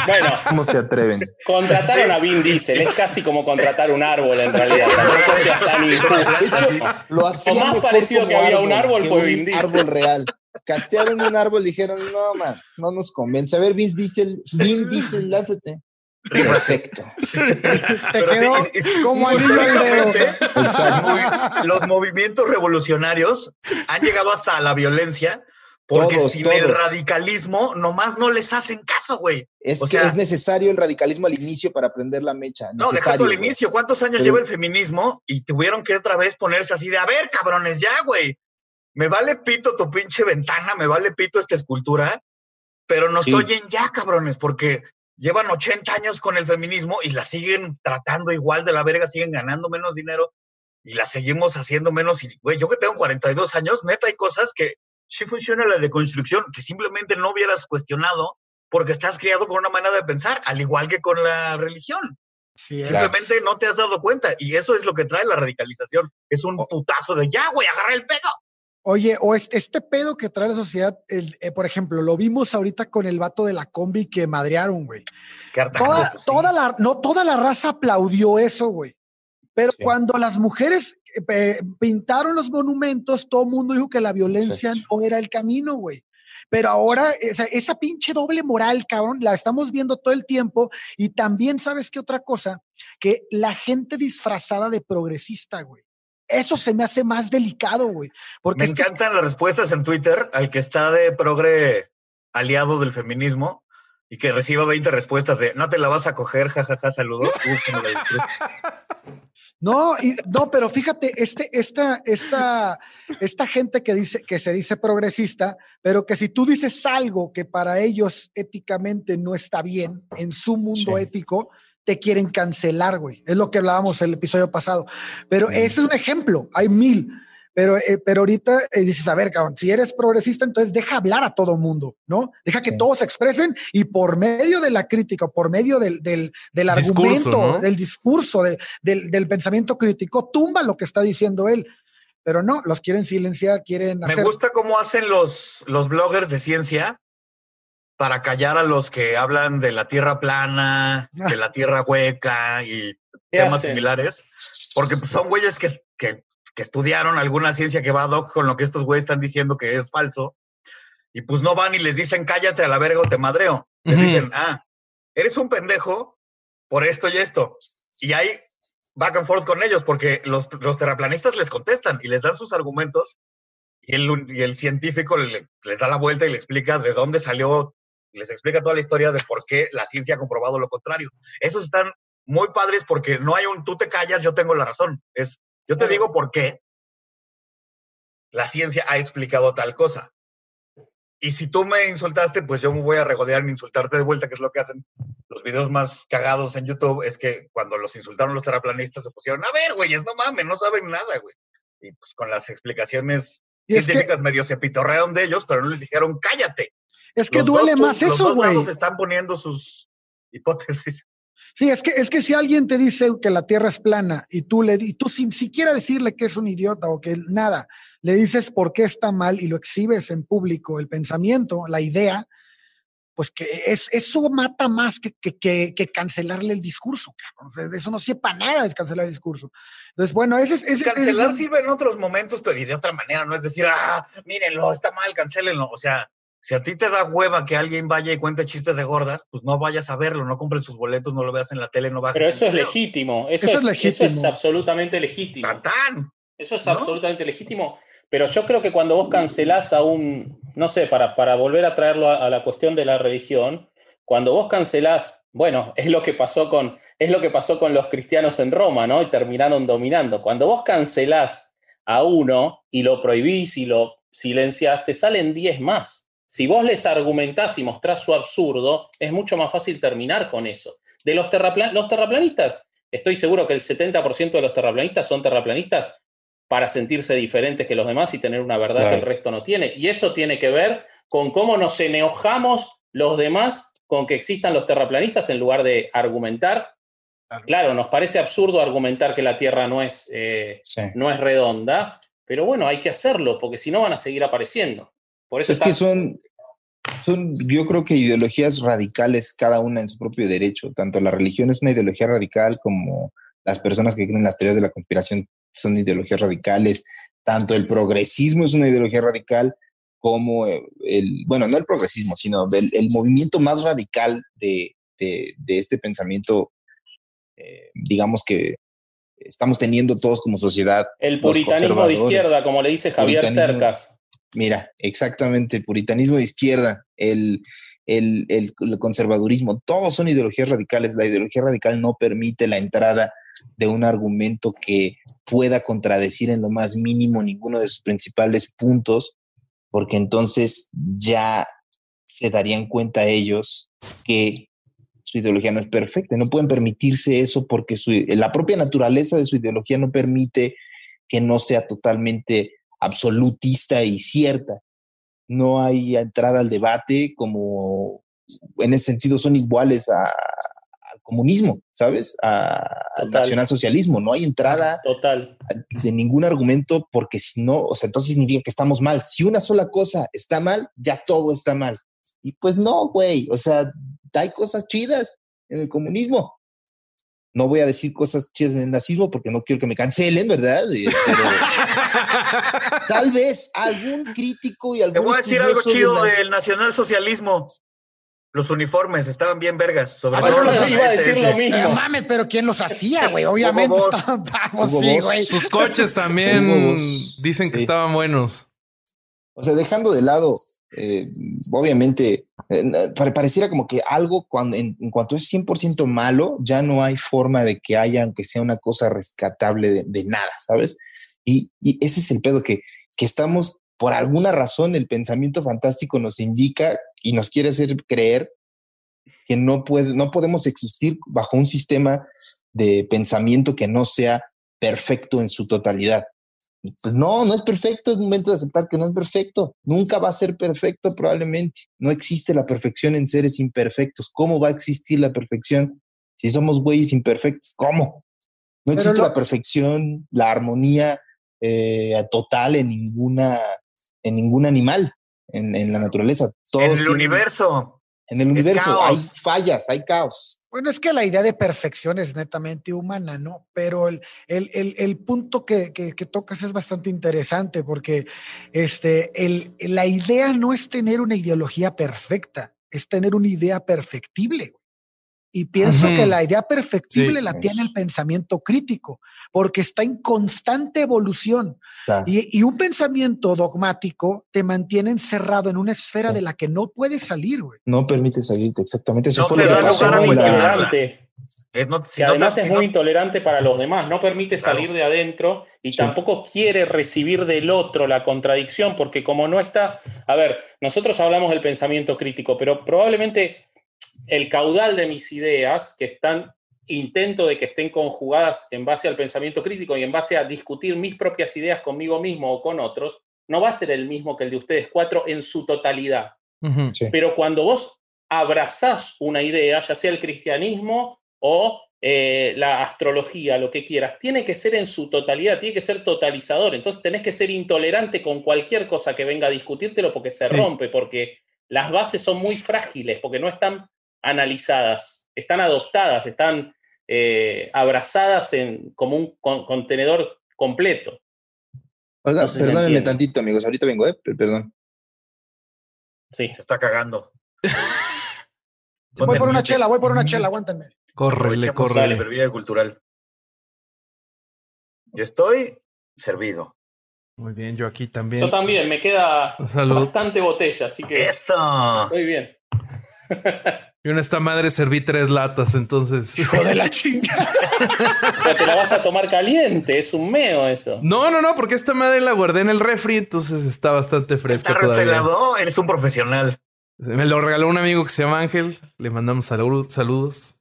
Bueno, ¿cómo se atreven? contrataron Sí. a Vin Diesel. Es casi como contratar un árbol en realidad. De hecho, lo hacía más mejor parecido que había un árbol fue Vin Diesel. árbol real. Castearon un árbol, dijeron, no, man, no nos convence. A ver, Vin Diesel, Vin Diesel, lázate. Perfecto. Te Pero sí, quedó y- y- como anillo los movimientos revolucionarios han llegado hasta la violencia porque Todos, sin el radicalismo nomás no les hacen caso, güey. Es O que sea- es necesario el radicalismo al inicio para prender la mecha. No, dejando güey. inicio. ¿Cuántos años Pero- lleva el feminismo? Y tuvieron que otra vez ponerse así de, a ver, cabrones, ya, güey. Me vale pito tu pinche ventana, me vale pito esta escultura, pero nos Sí. oyen ya, cabrones, porque llevan 80 años con el feminismo y la siguen tratando igual de la verga, siguen ganando menos dinero y la seguimos haciendo menos. Y, güey, yo que tengo 42 años, neta, hay cosas que sí funciona la deconstrucción, que simplemente no hubieras cuestionado porque estás criado con una manera de pensar, al igual que con la religión. Sí, es. Claro. Simplemente no te has dado cuenta. Y eso es lo que trae la radicalización. Es un putazo de ya, güey, agarra el pedo. Oye, o es- este pedo que trae la sociedad, el, eh, por ejemplo, lo vimos ahorita con el vato de la combi que madrearon, güey. Sí. toda la, no toda la raza aplaudió eso, güey. Pero Sí. cuando las mujeres eh, eh, pintaron los monumentos, todo el mundo dijo que la violencia no era el camino, güey. Pero ahora esa, esa pinche doble moral, cabrón, la estamos viendo todo el tiempo. Y también, ¿sabes qué otra cosa? Que la gente disfrazada de progresista, güey. Eso se me hace más delicado, güey. Porque Me que- encantan las respuestas en Twitter al que está de progre aliado del feminismo y que reciba 20 respuestas de no te la vas a coger, jajaja, saludos. Uf, [laughs] que me la disfruto. No, y, no, pero fíjate, este, esta, esta, esta gente que dice que se dice progresista, pero que si tú dices algo que para ellos éticamente no está bien en su mundo Sí. ético, te quieren cancelar, güey. Es lo que hablábamos el episodio pasado. Pero ese es un ejemplo, hay mil. Pero, eh, pero ahorita eh, dices, a ver, cabrón, si eres progresista, entonces deja hablar a todo mundo, ¿no? Deja que Sí. todos se expresen y por medio de la crítica, por medio del, del, del Discurso, argumento, ¿no? del discurso, de- del, del pensamiento crítico, tumba lo que está diciendo él. Pero no, los quieren silenciar, quieren Me hacer. gusta cómo hacen los, los bloggers de ciencia para callar a los que hablan de la tierra plana, de la [laughs] tierra hueca y ¿Qué temas hacen? similares, porque pues, son güeyes que, que, que estudiaron alguna ciencia que va ad hoc con lo que estos güeyes están diciendo que es falso, y pues no van y les dicen cállate a la verga o te madreo. Les dicen, ah, eres un pendejo por esto y esto. Y hay back and forth con ellos, porque los, los terraplanistas les contestan y les dan sus argumentos, y el, y el científico le- les da la vuelta y le explica de dónde salió, les explica toda la historia de por qué la ciencia ha comprobado lo contrario. Esos están muy padres porque no hay un tú te callas, yo tengo la razón. Es yo te digo por qué la ciencia ha explicado tal cosa. Y si tú me insultaste, pues yo me voy a regodear en insultarte de vuelta, que es lo que hacen los videos más cagados en YouTube. Es que cuando los insultaron los terraplanistas se pusieron, a ver, güeyes, no mames, no saben nada, güey. Y pues con las explicaciones Y es que, científicas medio se pitorrearon de ellos, pero no les dijeron, cállate. es que Los duele dos- más los eso, güey. están poniendo sus hipótesis. Sí, es que, es que si alguien te dice que la Tierra es plana y tú le y tú sin siquiera decirle que es un idiota o que nada, le dices por qué está mal y lo exhibes en público, el pensamiento, la idea, pues que es, eso mata más que, que, que, que cancelarle el discurso. O sea, eso no sirve para nada es cancelar el discurso. Entonces, bueno, ese es... Ese, ese es Cancelar un- sirve en otros momentos, pero y de otra manera, no es decir, ah, mírenlo, está mal, cancélenlo. O sea, si a ti te da hueva que alguien vaya y cuente chistes de gordas, pues no vayas a verlo, no compres sus boletos, no lo veas en la tele, no bajes Pero eso es legítimo. Eso, Eso es, es Eso es legítimo. absolutamente legítimo. Tantán. Eso es ¿No? absolutamente legítimo. Pero yo creo que cuando vos cancelás a un, no sé, para, para volver a traerlo a, a la cuestión de la religión, cuando vos cancelás, bueno, [laughs] es lo que pasó con, es lo que pasó con los cristianos en Roma, ¿no? Y terminaron dominando. Cuando vos cancelás a uno y lo prohibís y lo silenciás, te salen 10 más. Si vos les argumentás y mostrás su absurdo, es mucho más fácil terminar con eso. De los, terraplan los terraplanistas, estoy seguro que el 70% de los terraplanistas son terraplanistas para sentirse diferentes que los demás y tener una verdad que el resto no tiene. Y eso tiene que ver con cómo nos enojamos los demás con que existan los terraplanistas en lugar de argumentar. Claro, nos parece absurdo argumentar que la Tierra no es, eh, no es redonda, pero bueno, hay que hacerlo, porque si no van a seguir apareciendo. Por eso es que son, son, yo creo que ideologías radicales, cada una en su propio derecho. Tanto la religión es una ideología radical como las personas que creen en las teorías de la conspiración son ideologías radicales. Tanto el progresismo es una ideología radical como el, bueno, no el progresismo, sino el, movimiento más radical de, de, este pensamiento, eh, digamos que estamos teniendo todos como sociedad. El puritanismo de izquierda, como le dice Javier Cercas. Mira, exactamente, puritanismo de izquierda, el, el, el, conservadurismo, todos son ideologías radicales. La ideología radical no permite la entrada de un argumento que pueda contradecir en lo más mínimo ninguno de sus principales puntos, porque entonces ya se darían cuenta ellos que su ideología no es perfecta. No pueden permitirse eso porque la propia naturaleza de su ideología no permite que no sea totalmente absolutista y cierta. No hay entrada al debate como en ese sentido son iguales al comunismo, ¿sabes? al nacionalsocialismo. No hay entrada Total. de ningún argumento porque si no, o sea, entonces significa que estamos mal. Si una sola cosa está mal, ya todo está mal. Y pues no, güey, o sea, hay cosas chidas en el comunismo. No voy a decir cosas chidas en el nazismo porque no quiero que me cancelen, ¿verdad? Eh, [laughs] tal vez algún crítico y algún. Te voy a decir algo chido del nacionalsocialismo. Los uniformes estaban bien vergas. Sobre ah, todo los iba a decir lo mismo. No mames, pero ¿quién los hacía, güey? Obviamente estaban sí, güey. Sus coches [laughs] también dicen que estaban buenos. O sea, dejando de lado eh, obviamente, eh, pareciera como que algo cuando, en, cuanto es 100% malo, ya no hay forma de que haya, aunque sea una cosa rescatable de, nada, ¿sabes? Y, ese es el pedo que, que estamos, por alguna razón, el pensamiento fantástico nos indica y nos quiere hacer creer que no, puede, no podemos existir bajo un sistema de pensamiento que no sea perfecto en su totalidad pues no, no es perfecto, es momento de aceptar que no es perfecto. Nunca va a ser perfecto probablemente. No existe la perfección en seres imperfectos. ¿Cómo va a existir la perfección si somos güeyes imperfectos? ¿Cómo? No existe la perfección, la armonía eh, total en ninguna, en ningún animal, en, la naturaleza. en el universo. En el universo hay fallas, hay caos. Bueno, es que la idea de perfección es netamente humana, ¿no? Pero el, el, el, punto que, que, tocas es bastante interesante porque este, la idea no es tener una ideología perfecta, es tener una idea perfectible. Y pienso que la idea perfectible la tiene el pensamiento crítico, porque está en constante evolución. Y, un pensamiento dogmático te mantiene encerrado en una esfera de la que no puedes salir, güey. No permite salirte, exactamente. Eso fue lo que pasó intolerante. que además es muy intolerante para los demás, no permite salir de adentro y tampoco quiere recibir del otro la contradicción, porque como no está, a ver, nosotros hablamos del pensamiento crítico, pero probablemente el caudal de mis ideas, que están, intento de que estén conjugadas en base al pensamiento crítico y en base a discutir mis propias ideas conmigo mismo o con otros, no va a ser el mismo que el de ustedes cuatro en su totalidad. Pero cuando vos abrazás una idea, ya sea el cristianismo o eh, la astrología, lo que quieras, tiene que ser en su totalidad, tiene que ser totalizador. Entonces tenés que ser intolerante con cualquier cosa que venga a discutírtelo porque se rompe, porque las bases son muy frágiles, porque no están analizadas, están adoptadas, están eh, abrazadas en, como un contenedor completo. Oiga, perdónenme tantito, amigos. Ahorita vengo, ¿eh? Perdón. Sí. Se está cagando. [laughs] voy por una chela, voy por una chela, aguántenme. Córrele, córrele. Bebida cultural. Yo estoy servido. Muy bien, yo aquí también. Yo también, me queda bastante botella, así que. ¡Eso! Estoy bien. Yo en esta madre serví tres latas, entonces. [laughs] Hijo de la chinga. o te la vas a tomar caliente, es un meo eso. No, no, no, porque esta madre la guardé en el refri, entonces está bastante fresca ¿Está todavía. Eres un profesional. Me lo regaló un amigo que se llama Ángel. Le mandamos saludos.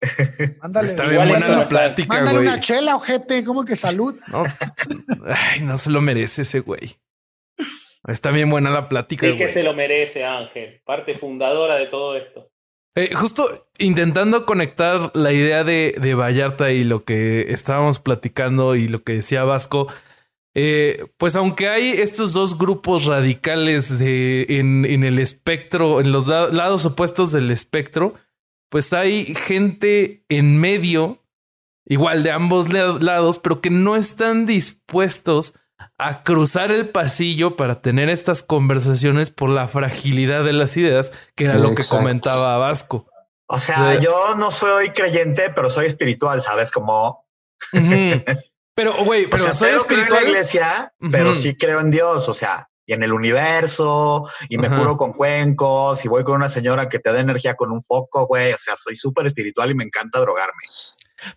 [laughs] Ándale. Está bien buena la plática, Mándale güey. una chela, ojete. ¿Cómo que salud? No, [laughs] ay, no se lo merece ese güey. Está bien buena la plática, Sí güey. que se lo merece, Ángel. Parte fundadora de todo esto. Eh, justo intentando conectar la idea de, de Vallarta y lo que estábamos platicando y lo que decía Vasco, eh, pues aunque hay estos dos grupos radicales de, en, en el espectro, en los la- lados opuestos del espectro, pues hay gente en medio, igual de ambos la- lados, pero que no están dispuestos a cruzar el pasillo para tener estas conversaciones por la fragilidad de las ideas, que era lo que comentaba Vasco. O sea, Sí. yo no soy creyente, pero soy espiritual, ¿sabes? Como. [laughs] Pero, güey, o pero sea, soy cero creo en la espiritual. iglesia, pero sí creo en Dios, o sea, y en el universo, y me Ajá. curo con cuencos, y voy con una señora que te da energía con un foco, güey. O sea, soy súper espiritual y me encanta drogarme.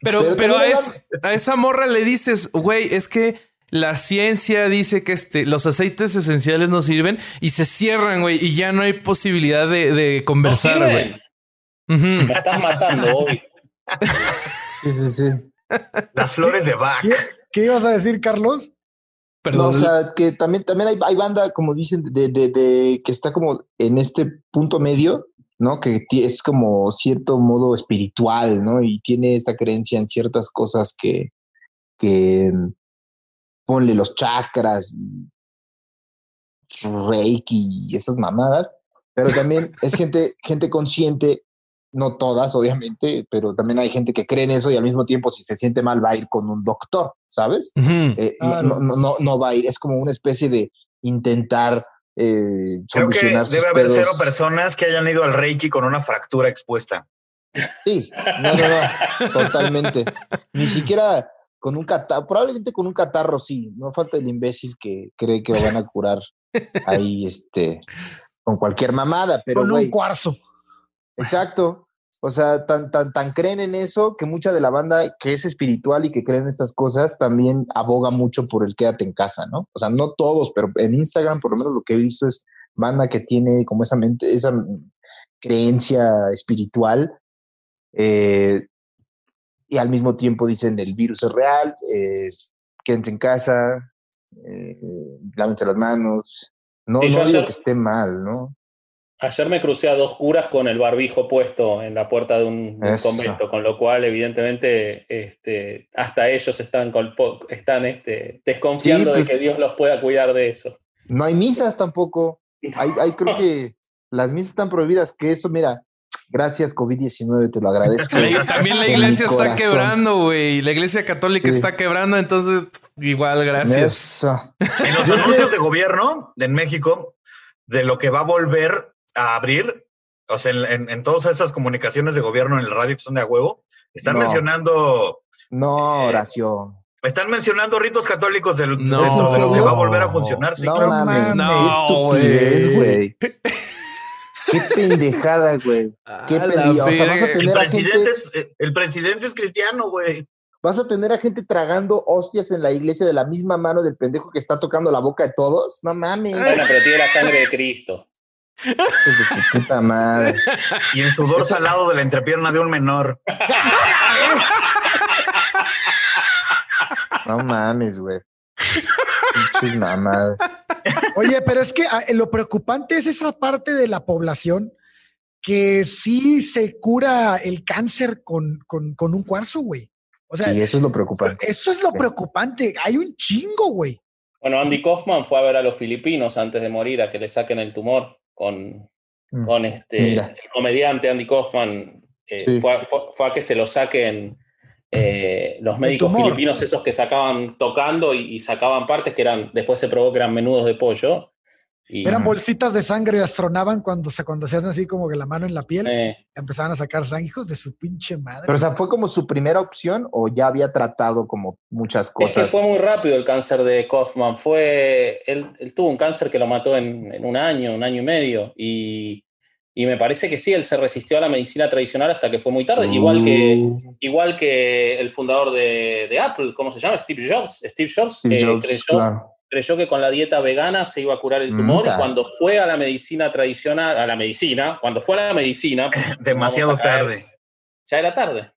Pero, Pero pero a, también es- a esa morra le dices, güey, es que la ciencia dice que este, los aceites esenciales no sirven y se cierran, güey, y ya no hay posibilidad de, de ¿No conversar, güey. Ujú. Me estás matando, Bobby. [laughs] Sí, sí, sí. Las flores de Bach. ¿Qué, qué ibas a decir, Carlos? Perdón. No, o sea, que también, también hay, hay banda, como dicen, de, de, de que está como en este punto medio, ¿no? Que es como cierto modo espiritual, ¿no? Y tiene esta creencia en ciertas cosas que, que ponle los chakras, y reiki y esas mamadas, pero también [laughs] es gente, gente consciente, no todas, obviamente, pero también hay gente que cree en eso y al mismo tiempo si se siente mal va a ir con un doctor, ¿sabes? Eh, no- Claro. no, no, no, no va a ir. Es como una especie de intentar eh, Creo que debe haber pedos. cero personas que hayan ido al Reiki con una fractura expuesta. Sí, no, no, no, totalmente. Ni siquiera con un catarro, probablemente con un catarro sí. No falta el imbécil que cree que lo van a curar ahí, [laughs] este, con cualquier mamada, pero Con un cuarzo. Exacto. O sea, tan, tan, tan creen en eso que mucha de la banda que es espiritual y que creen en estas cosas también aboga mucho por el quédate en casa, ¿no? O sea, no todos, pero en Instagram, por lo menos lo que he visto es banda que tiene como esa mente, esa creencia espiritual. eh, y al mismo tiempo dicen el virus es real, eh, quédense en casa, eh, lávense las manos. No, no digo que esté mal, ¿no? Ayer me crucé a dos curas con el barbijo puesto en la puerta de un, de un Eso. convento, con lo cual, evidentemente, este, hasta ellos están, están este, desconfiando Sí, de que pues- Dios los pueda cuidar de eso. No hay misas tampoco. Hay, hay creo [laughs] que las misas están prohibidas, que eso, mira, gracias COVID-19, te lo agradezco. [laughs] La- También la iglesia está corazón. quebrando, güey. La iglesia católica Sí. está quebrando, entonces igual, gracias. Eso. En los anuncios de gobierno en México, de lo que va a volver a abrir, o sea, en, en- en todas esas comunicaciones de gobierno en el radio que son de a huevo, están No. mencionando, No, Eh, Horacio. están mencionando ritos católicos del, No. de, lo que ¿En va a volver a funcionar. Sí, no claro. mames. No, güey. [laughs] Qué pendejada, güey. Qué pendejada. O sea, vas a verga. el, tener a presidente gente, es, eh, el presidente es cristiano, güey. vas a tener a gente tragando hostias en la iglesia de la misma mano del pendejo que está tocando la boca de todos. No mames. Bueno, pero tiene la sangre de Cristo. Hijos de su puta madre. Y el sudor Eso- salado de la entrepierna de un menor. No mames, güey. Pinches mamadas. Oye, pero es que ah, lo preocupante es esa parte de la población que sí se cura el cáncer con, con, con un cuarzo, güey. O sea, Y eso es lo preocupante. eso es lo Sí. preocupante. Hay un chingo, güey. Bueno, Andy Kaufman fue a ver a los filipinos antes de morir a que le saquen el tumor con, Mm. con este el comediante Andy Kaufman. eh, Sí. fue, a- fue- fue a que se lo saquen eh, los médicos filipinos, esos que sacaban tocando y, y sacaban partes que eran, después se probó que eran menudos de pollo. Y, Eran bolsitas de sangre, astronaban cuando se, cuando se hacen así como que la mano en la piel, eh, empezaban a sacar sangre, hijos de su pinche madre. Pero, o sea, ¿fue como su primera opción o ya había tratado como muchas Es que cosas? fue muy rápido el cáncer de Kaufman. Fue, él, él tuvo un cáncer que lo mató en, en un año, un año y medio. Y, y me parece que sí, él se resistió a la medicina tradicional hasta que fue muy tarde. Igual que, Uh, igual que el fundador de, de Apple, ¿cómo se llama? Steve Jobs. Steve Jobs, Steve eh, Jobs, creyó, claro. creyó que con la dieta vegana se iba a curar el tumor. Mm, y cuando fue a la medicina tradicional, a la medicina, cuando fue a la medicina, [laughs] Demasiado caer, tarde. Ya era tarde.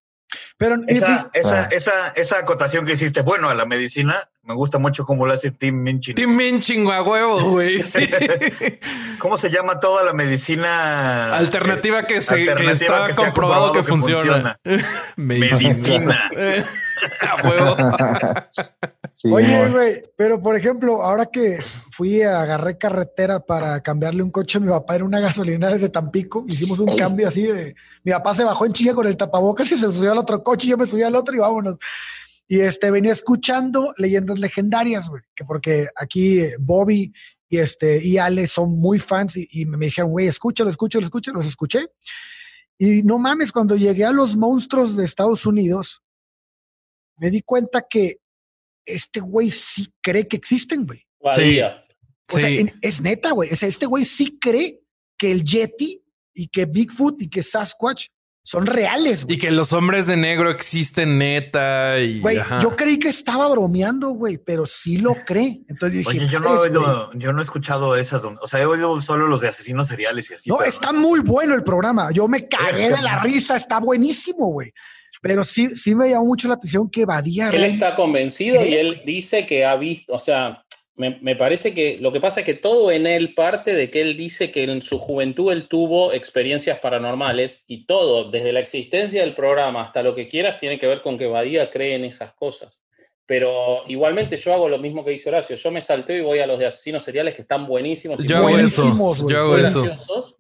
Pero Esa, esa, Ah. esa, esa acotación que hiciste, bueno, a la medicina, me gusta mucho cómo lo hace Tim Minchin. Tim Minchin a huevo, güey. [laughs] Sí. ¿Cómo se llama toda la medicina? Alternativa que se- que alternativa está se ha comprobado que funciona. [laughs] Medicina. [laughs] a huevo. Sí, Oye, güey, pero por ejemplo, ahora que fui a agarré carretera para cambiarle un coche a mi papá en una gasolinera de Tampico, hicimos un cambio así de mi papá se bajó en chinga con el tapabocas y se subió al otro coche y yo me subí al otro y vámonos. Y este venía escuchando leyendas legendarias, güey, que porque aquí eh, Bobby y este y Ale son muy fans y, y me dijeron, güey, escúchalo, escúchalo, escúchalo, los escuché. Y no mames, cuando llegué a los monstruos de Estados Unidos, me di cuenta que este güey sí cree que existen, güey. Badía. O sea, Sí. es neta, güey. O sea, este güey sí cree que el Yeti y que Bigfoot y que Sasquatch son reales, Y güey. que los hombres de negro existen neta y Güey, ajá. yo creí que estaba bromeando, güey, pero sí lo cree. Entonces yo dije, Oye, yo no, oído, yo no he escuchado esas, donde- o sea, he oído solo los de asesinos seriales y así. No, pero está muy bueno el programa. Yo me cagué de la risa, está buenísimo, güey. Pero sí, sí me llamó mucho la atención que Badía Él está convencido y él dice que ha visto, o sea, me, me parece que lo que pasa es que todo en él parte de que él dice que en su juventud él tuvo experiencias paranormales y todo, desde la existencia del programa hasta lo que quieras, tiene que ver con que Badía cree en esas cosas. Pero igualmente yo hago lo mismo que dice Horacio. Yo me salteo y voy a los de asesinos seriales que están buenísimos. y Yo hago muy eso. Buenísimos. Yo hago eso.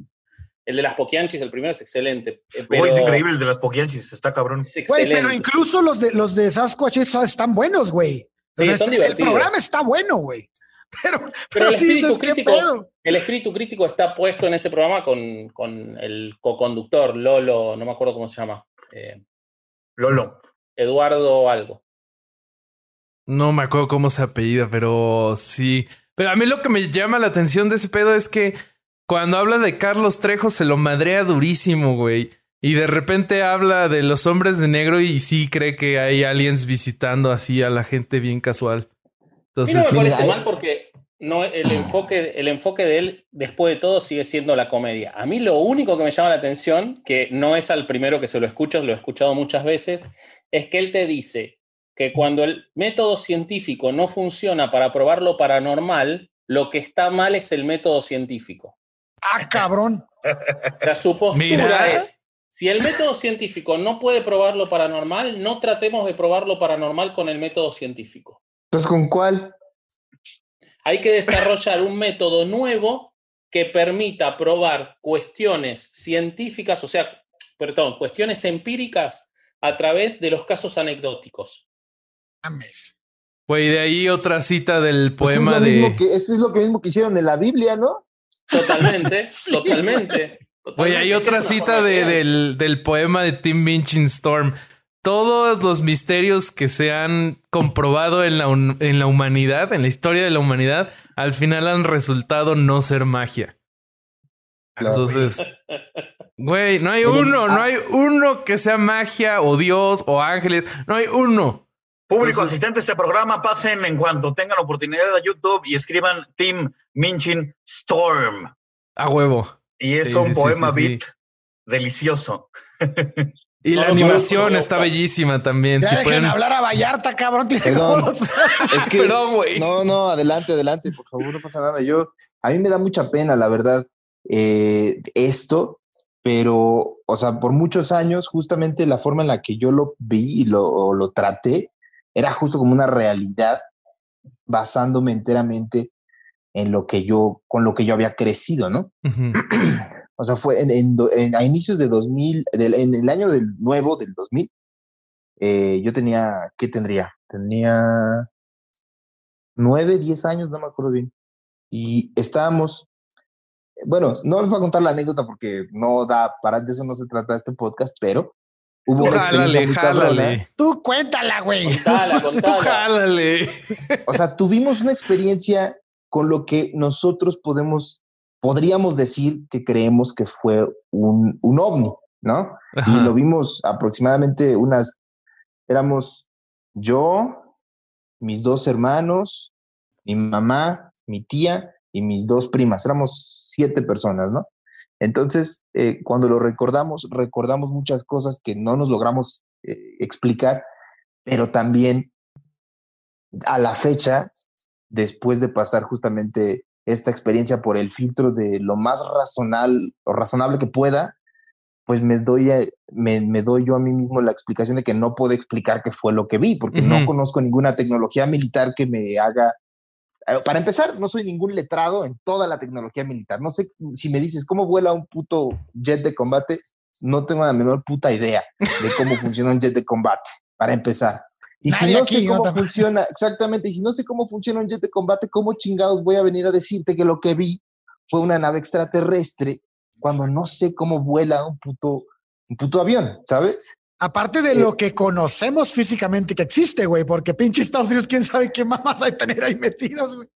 El de las Poquianchis, el primero es excelente. eh, Uy, es increíble el de las poquianchis, está cabrón. Es Güey, excelente. pero incluso los de los de Sasquatch están buenos, güey. O Sí, sea, son este- el programa está bueno, güey. [laughs] Pero, pero, el sí, espíritu dices, ¿qué crítico- pedo? El espíritu crítico está puesto en ese programa con, con el co-conductor, Lolo, no me acuerdo cómo se llama, eh, Lolo. Eduardo algo. No me acuerdo cómo se apellida, pero sí. Pero a mí lo que me llama la atención de ese pedo es que cuando habla de Carlos Trejo se lo madrea durísimo, güey. Y de repente habla de los hombres de negro y sí cree que hay aliens visitando así a la gente bien casual. A mí no me Entonces, parece mal porque no, el, enfoque, el enfoque de él, después de todo, sigue siendo la comedia. A mí lo único que me llama la atención, que no es al primero que se lo escucho, lo he escuchado muchas veces, es que él te dice que cuando el método científico no funciona para probar lo paranormal, lo que está mal es el método científico. Ah, cabrón. Sea, su postura Mira. es, si el método científico no puede probar lo paranormal, no tratemos de probar lo paranormal con el método científico. Entonces, ¿con cuál? Hay que desarrollar un método nuevo que permita probar cuestiones científicas, o sea, perdón, cuestiones empíricas a través de los casos anecdóticos. Mames. güey, de ahí otra cita del Pues poema es lo de. mismo que, eso es lo que mismo que hicieron en la Biblia, ¿no? Totalmente, [laughs] totalmente. Güey, hay otra cita de- del, del poema de Tim Minchin Storm. Todos los misterios que se han comprobado en la, un- en la humanidad, en la historia de la humanidad, al final han resultado no ser magia. Entonces, güey, no hay Oye, uno, no ah. hay uno que sea magia o Dios o ángeles, no hay uno. Público Entonces- asistente a este programa, pasen en cuanto tengan oportunidad a YouTube y escriban Tim Minchin Storm. A huevo. Y es Sí, un sí, poema sí, sí. beat delicioso. [laughs] Y la No, animación no, está no. bellísima también. Ya Si dejen pueden... hablar a Vallarta, cabrón. Perdón. [laughs] Es que. Perdón, güey. No, no, adelante, adelante, por favor, no pasa nada. Yo, a mí me da mucha pena, la verdad, eh, esto, pero, o sea, por muchos años, justamente la forma en la que yo lo vi y lo, lo traté era justo como una realidad, basándome enteramente en lo que yo, con lo que yo había crecido, ¿no? Ujú. [clears throat] O sea, fue en, en en- a inicios de 2000, del, en el año del nuevo, del 2000, eh, yo tenía, ¿qué tendría? Tenía nueve, diez años, no me acuerdo bien. Y estábamos, bueno, no les voy a contar la anécdota porque no da, para de eso no se trata este podcast, pero hubo una experiencia Jálale, muy jálale. Tú cuéntala, güey. Contala, Tú contala. jálale. O sea, tuvimos una experiencia con lo que nosotros podemos, podríamos decir que creemos que fue un, un ovni, ¿no? y lo vimos aproximadamente unas, éramos yo, mis dos hermanos, mi mamá, mi tía y mis dos primas, éramos siete personas, ¿no? Entonces, eh, cuando lo recordamos, recordamos muchas cosas que no nos logramos eh, explicar, pero también a la fecha, después de pasar justamente esta experiencia por el filtro de lo más razonable o razonable que pueda, pues me doy, a- me, me doy yo a mí mismo la explicación de que no puedo explicar qué fue lo que vi, porque no Ujú. conozco ninguna tecnología militar que me haga... eh, Para empezar, no soy ningún letrado en toda la tecnología militar. No sé si me dices cómo vuela un puto jet de combate, no tengo la menor puta idea de cómo funciona un jet de combate, para empezar. Y si no sé cómo funciona, [laughs] exactamente, y si no sé cómo funciona un jet de combate, ¿cómo chingados voy a venir a decirte que lo que vi fue una nave extraterrestre cuando no sé cómo vuela un puto, un puto avión, ¿sabes? Aparte de Eh, lo que conocemos físicamente que existe, güey, porque pinche Estados Unidos, quién sabe qué mamás hay tener ahí metidos, güey.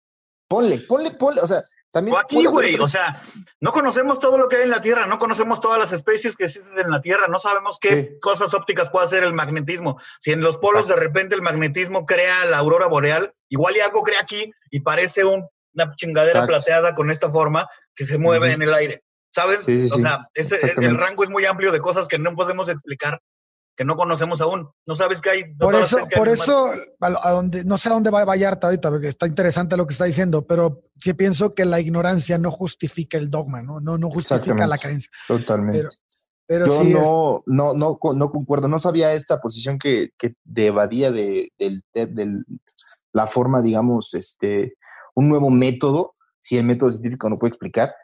Ponle, ponle, ponle, o sea, también... O aquí, güey, o sea, no conocemos todo lo que hay en la Tierra, no conocemos todas las especies que existen en la Tierra, no sabemos qué Sí. cosas ópticas puede hacer el magnetismo. Si en los polos Exacto. de repente el magnetismo crea la aurora boreal, igual y algo crea aquí y parece un- una chingadera Exacto. plateada con esta forma que se mueve en el aire. ¿Sabes? Sí, sí, o sea, ese- el rango es muy amplio de cosas que no podemos explicar, que no conocemos aún. No sabes qué hay. no Por eso, por que hay eso, a, a donde, no sé a dónde va Vallarta ahorita, porque está interesante lo que está diciendo, pero sí pienso que la ignorancia no justifica el dogma, no, no, no justifica la creencia. Totalmente. Pero- Pero Yo sí, es- no, no, no, co- no concuerdo, no sabía esta posición que, que de evadía de, del, de- del- la forma, digamos, este, un nuevo método, si el método científico no puede explicar,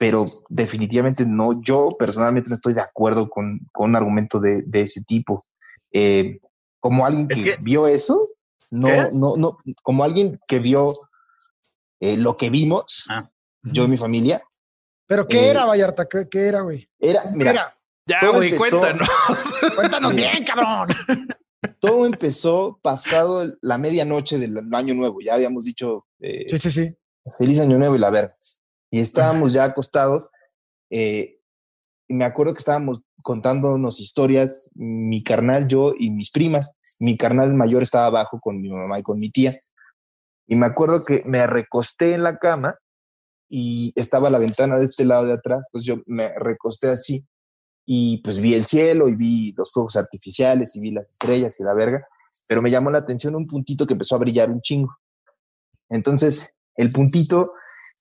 pero definitivamente no, yo personalmente no estoy de acuerdo con, con un argumento de, de ese tipo. Eh, como alguien que, Es que- vio eso, no, ¿Qué? no, no, como alguien que vio eh, lo que vimos, Ah. yo y mi familia, pero ¿qué eh, era Vallarta? ¿Qué, qué era, güey? era, ¿Qué mira, era? Ya, Todo güey, empezó- cuéntanos. [laughs] Cuéntanos bien, cabrón. [laughs] todo empezó pasado la medianoche del año nuevo. Ya habíamos dicho eh, Sí, sí, sí. feliz año nuevo y la verga. Y estábamos ya acostados. eh, y me acuerdo que estábamos contándonos historias, mi carnal, yo y mis primas. Mi carnal mayor estaba abajo con mi mamá y con mi tía. Y me acuerdo que me recosté en la cama y estaba la ventana de este lado de atrás. Entonces yo me recosté así y pues vi el cielo y vi los fuegos artificiales y vi las estrellas y la verga. Pero me llamó la atención un puntito que empezó a brillar un chingo. Entonces el puntito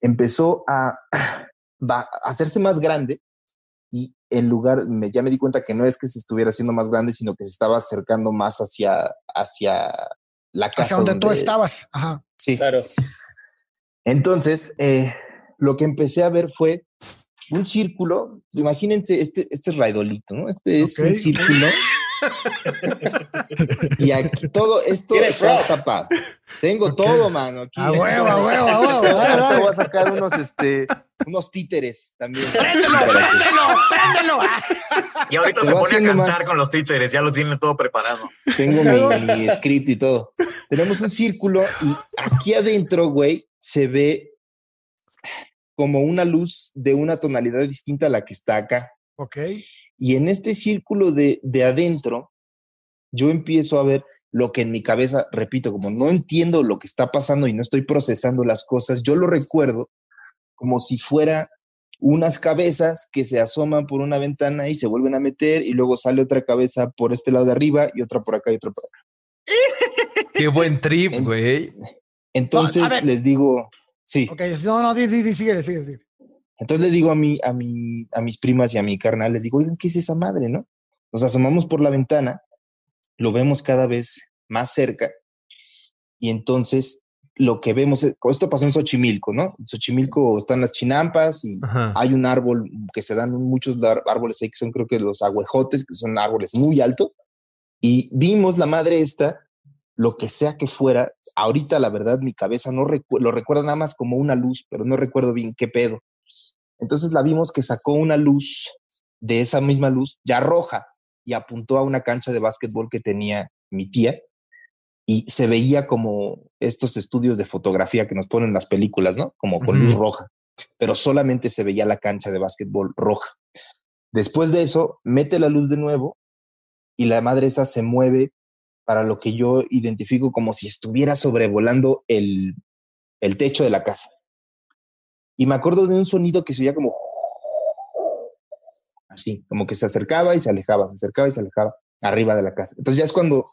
empezó a, [clears throat] hacerse más grande y en lugar, me, ya me di cuenta que no es que se estuviera haciendo más grande, sino que se estaba acercando más hacia, hacia la casa. Hacia donde tú estabas. Ajá. Sí. Claro. Entonces, eh, lo que empecé a ver fue un círculo. Imagínense, este, este es raidolito, ¿no? Este es un círculo. Y aquí todo esto está props. tapado. Tengo todo, mano. Aquí. A huevo, a huevo, a huevo. Dale. voy a sacar unos, este, unos títeres también. ¡Préndelo, préndelo, préndelo! Y ahorita Se se, pone a cantar más- con los títeres, ya lo tiene todo preparado. Tengo mi, mi script y todo. Tenemos un círculo y aquí adentro, güey, se ve como una luz de una tonalidad distinta a la que está acá. Ok. Y en este círculo de, de adentro, yo empiezo a ver lo que en mi cabeza, repito, como no entiendo lo que está pasando y no estoy procesando las cosas, yo lo recuerdo como si fuera unas cabezas que se asoman por una ventana y se vuelven a meter y luego sale otra cabeza por este lado de arriba y otra por acá y otra por acá. [laughs] Qué buen trip, En- güey. Entonces No, les digo, sí, Ok, no, no, sí, sí, sí, sigue, sigue, sigue. Entonces les digo a mi, a mi, a mis primas y a mi carnal, les digo, oigan, ¿qué es esa madre, no? Nos asomamos por la ventana, lo vemos cada vez más cerca y entonces lo que vemos, es, esto pasó en Xochimilco, ¿no? En Xochimilco están las chinampas y Ajá. hay un árbol que se dan muchos árboles ahí que son creo que los agüejotes, que son árboles muy altos. Y vimos la madre esta, lo que sea que fuera. Ahorita, la verdad, mi cabeza no recu- lo recuerda nada más como una luz, pero no recuerdo bien qué pedo. Entonces la vimos que sacó una luz de esa misma luz, ya roja, y apuntó a una cancha de básquetbol que tenía mi tía. Y se veía como estos estudios de fotografía que nos ponen en las películas, ¿no? Como con luz roja pero solamente se veía la cancha de básquetbol roja. Después de eso, mete la luz de nuevo y la madre esa se mueve para lo que yo identifico como si estuviera sobrevolando el, el techo de la casa. Y me acuerdo de un sonido que se oía como así, como que se acercaba y se alejaba, se acercaba y se alejaba. arriba de la casa. Entonces ya es cuando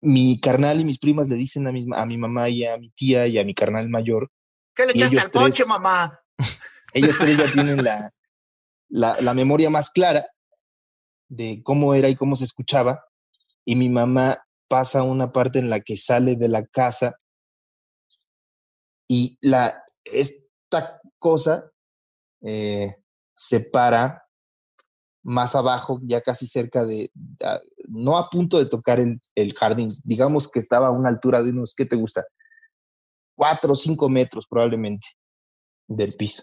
mi carnal y mis primas le dicen a mi, a mi mamá y a mi tía y a mi carnal mayor. ¿Qué le echaste al coche, mamá? [laughs] Ellos tres ya tienen la, la, la memoria más clara de cómo era y cómo se escuchaba. Y mi mamá pasa una parte en la que sale de la casa y la, esta cosa eh, se para más abajo, ya casi cerca de, a- no a punto de tocar el, el jardín, digamos que estaba a una altura de unos, ¿qué te gusta? Cuatro o cinco metros probablemente del piso.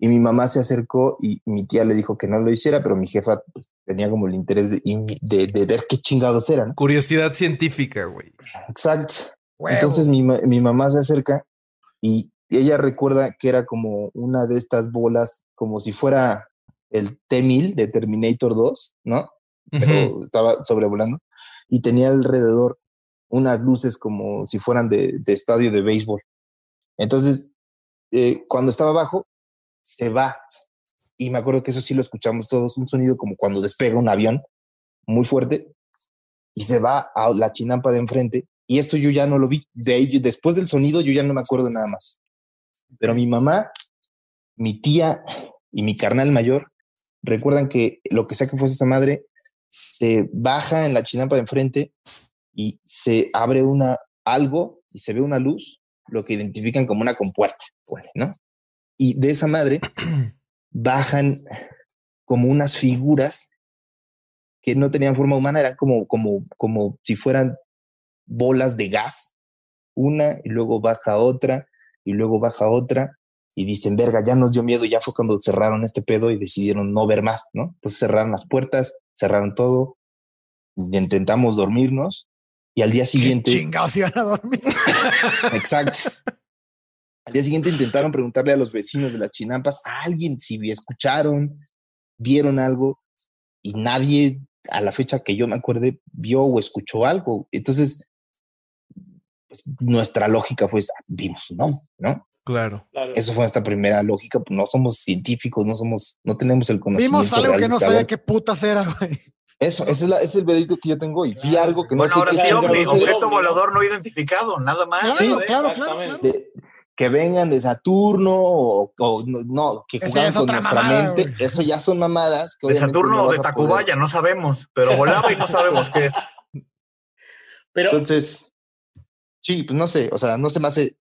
Y mi mamá se acercó y mi tía le dijo que no lo hiciera, pero mi jefa pues, tenía como el interés de, de- de ver qué chingados eran. Curiosidad científica, güey. Exacto. Entonces mi, mi mamá se acerca y ella recuerda que era como una de estas bolas, como si fuera el T-1000 de Terminator 2, ¿no? Pero estaba sobrevolando y tenía alrededor unas luces como si fueran de, de estadio de béisbol. Entonces, eh, cuando estaba abajo, se va. Y me acuerdo que eso sí lo escuchamos todos, un sonido como cuando despega un avión muy fuerte y se va a la chinampa de enfrente. Y esto yo ya no lo vi. De ahí, después del sonido, yo ya no me acuerdo nada más. Pero mi mamá, mi tía y mi carnal mayor recuerdan que lo que sea que fuese esa madre, se baja en la chinampa de enfrente y se abre una algo y se ve una luz, lo que identifican como una compuerta, ¿no? Y de esa madre [clears throat] bajan como unas figuras que no tenían forma humana, eran como, como, como si fueran bolas de gas, una y luego baja otra y luego baja otra y dicen, verga, ya nos dio miedo, ya fue cuando cerraron este pedo y decidieron no ver más, ¿no? Entonces cerraron las puertas, cerraron todo, intentamos dormirnos y al día siguiente... Chingados iban a dormir. [laughs] [laughs] Exacto. Al día siguiente intentaron preguntarle a los vecinos de las chinampas, a alguien si escucharon, vieron algo y nadie a la fecha que yo me acuerde vio o escuchó algo. Entonces, pues, nuestra lógica fue, "Ah, vimos un no, ¿no? Claro. Claro. Eso fue nuestra primera lógica. pues, No somos científicos, no somos, no tenemos el conocimiento. Vimos algo real que no sabía qué putas era, güey. Eso, ese es, la- ese es el veredicto que yo tengo y vi algo que no Bueno, sé ahora qué sí, es. objeto volador no identificado, nada más. Claro, Sí, claro, claro, de- que vengan de Saturno o, o no, no, que es con nuestra mamada, mente. Eso ya son mamadas. Que De Saturno no o de poder. Tacubaya, no sabemos, pero volaba y no sabemos qué es. Pero, Entonces, sí, pues no sé, o sea, no se me hace.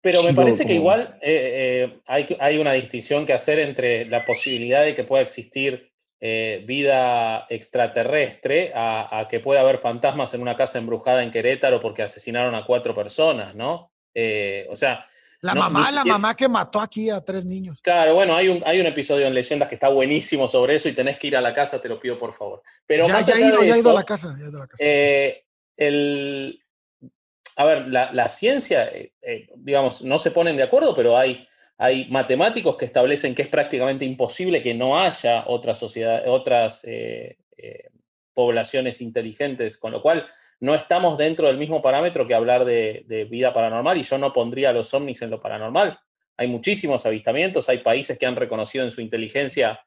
pero me parece que igual eh, eh, hay, hay una distinción que hacer entre la posibilidad de que pueda existir eh, vida extraterrestre a, a que pueda haber fantasmas en una casa embrujada en Querétaro porque asesinaron a cuatro personas, ¿no? Eh, o sea, La No, mamá, la siquiera- mamá que mató aquí a tres niños. Claro, bueno, hay un, hay un episodio en Leyendas que está buenísimo sobre eso y tenés que ir a la casa, te lo pido por favor. Pero ya, más ya he ido, de ya he ido a la casa. ya he ido a la casa. eh, el, a ver, la, ciencia, eh, eh, digamos, no se ponen de acuerdo, pero hay, hay matemáticos que establecen que es prácticamente imposible que no haya otras sociedad, otras eh, poblaciones inteligentes, con lo cual no estamos dentro del mismo parámetro que hablar de, vida paranormal y yo no pondría a los ovnis en lo paranormal. Hay muchísimos avistamientos, hay países que han reconocido en su inteligencia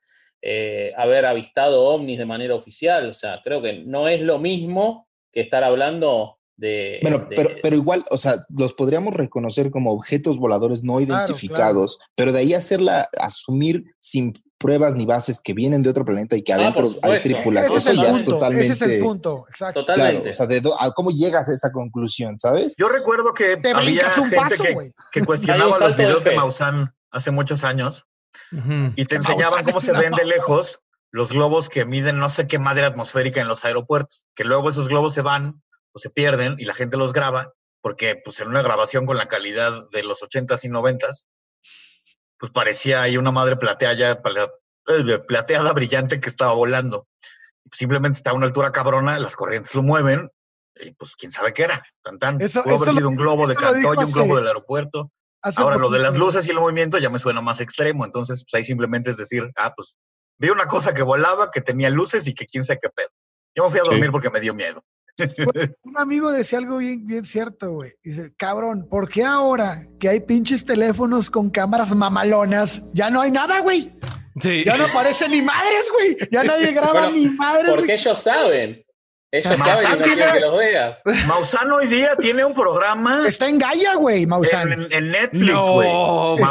haber avistado ovnis de manera oficial, o sea, creo que no es lo mismo que estar hablando de... Bueno, de- pero, pero igual, o sea, los podríamos reconocer como objetos voladores no identificados, pero de ahí hacerla, asumir sin pruebas ni bases que vienen de otro planeta y que Ah, adentro hay tripulación. ese es Eso el ya es punto. totalmente. Ese es el punto. Exacto. Claro, Totalmente. o sea, de do- a ¿cómo llegas a esa conclusión, sabes? Yo recuerdo que Te había brincas un gente paso, que, que [laughs] cuestionaba los de videos de fe. Maussan hace muchos años Ujú. y te enseñaban Maussan cómo es se ven de lejos los globos que miden no sé qué madre atmosférica en los aeropuertos, que luego esos globos se van o se pierden y la gente los graba, porque pues en una grabación con la calidad de los 80s y 90s, pues parecía ahí una madre plateada, eh, plateada brillante que estaba volando. Simplemente está a una altura cabrona, las corrientes lo mueven y pues quién sabe qué era. Tan, tan. Eso- Pudo eso haber lo- sido un globo de Cantoya, un globo del aeropuerto. Ahora, lo de las luces y el movimiento ya me suena más extremo. Entonces, pues ahí simplemente es decir, ah, pues vi una cosa que volaba, que tenía luces y que quién sabe qué pedo. Yo me fui a Sí. dormir porque me dio miedo. Un amigo decía algo bien, bien cierto, güey. Dice, cabrón, ¿por qué ahora que hay pinches teléfonos con cámaras mamalonas, ya no hay nada, güey? Sí. Ya no aparece ni madres, güey. Ya nadie [laughs] graba Bueno, ni madres. Porque güey. ellos saben. Ellos saben y no tiene- quieren que los veas. Maussan hoy día tiene un programa Está en Gaia, güey, Maussan. en, en Netflix, No, güey.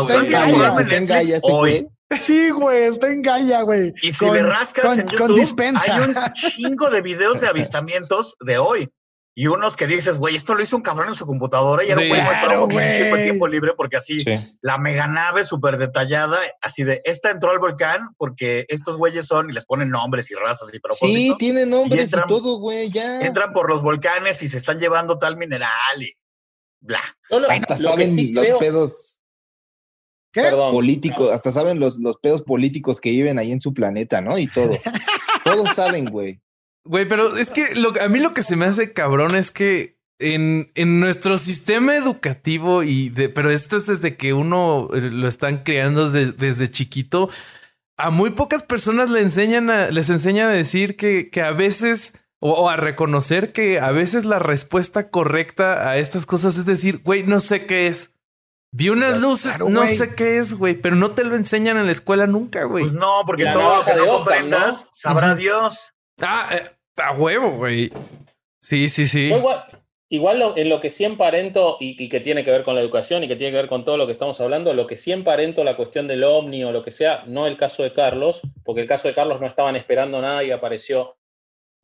Está en Gaia, está en Gaia hoy. güey. Sí, güey, está en Gaia, güey. Y si Con- le rascas con- en con YouTube, dispensa. hay un [laughs] chingo de videos de avistamientos de hoy. Y unos que dices, güey, esto lo hizo un cabrón en su computadora y era Sí. un güey Claro, pro, un güey. chico de tiempo libre, porque así Sí. la mega nave súper detallada, así de esta entró al volcán porque estos güeyes son y les ponen nombres y razas y Sí, propósitos. tiene nombres y, entran- todo, güey, ya. Entran por los volcanes y se están llevando tal mineral y bla. Yo lo- Hasta lo saben sí los creo- pedos ¿Qué? Perdón. políticos, hasta saben los, los pedos políticos que viven ahí en su planeta, ¿no? Y todo. [laughs] Todos saben, güey. Güey, pero es que lo, a mí lo que se me hace cabrón es que en, en nuestro sistema educativo y de, pero esto es desde que uno eh, lo están creando desde, desde chiquito, a muy pocas personas le enseñan a, les enseñan a decir que, que a veces o, o a reconocer que a veces la respuesta correcta a estas cosas es decir, güey, no sé qué es. Vi unas luces, Claro, no sé qué es, güey, pero no te lo enseñan en la escuela nunca, güey. Pues no, porque La todo lo que no Occam, comprendas, ¿no? sabrá. Dios. Ah, eh, a huevo, güey. Sí, sí, sí. Yo igual, igual lo- en lo que sí emparento y, y que tiene que ver con la educación y que tiene que ver con todo lo que estamos hablando, lo que sí emparento la cuestión del ovni o lo que sea, no el caso de Carlos, porque el caso de Carlos no estaban esperando nada y apareció,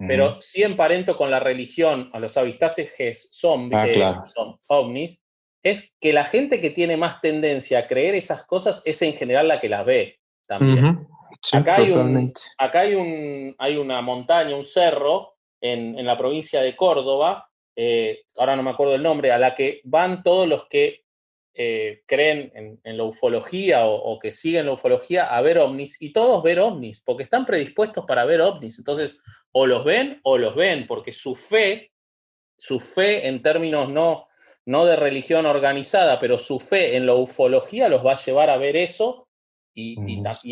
pero sí emparento con la religión a los avistajes zombies, Ah, claro. ovnis, es que la gente que tiene más tendencia a creer esas cosas es en general la que las ve también. Sí, Acá hay un-. Acá hay, un, hay una montaña, un cerro en, en la provincia de Córdoba, eh, ahora no me acuerdo el nombre, a la que van todos los que eh, creen en, en la ufología o, o que siguen la ufología a ver ovnis y todos ver ovnis, porque están predispuestos para ver ovnis. Entonces, o los ven o los ven, porque su fe, su fe en términos no, no de religión organizada, pero su fe en la ufología los va a llevar a ver eso. Y,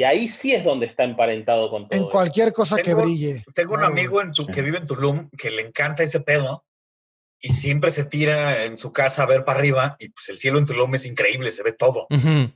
ahí sí es donde está emparentado con todo. En eso. cualquier cosa que brille. Tengo un amigo en tu- que vive en Tulum que le encanta ese pedo y siempre se tira en su casa a ver para arriba y pues el cielo en Tulum es increíble, se ve todo, Ujú.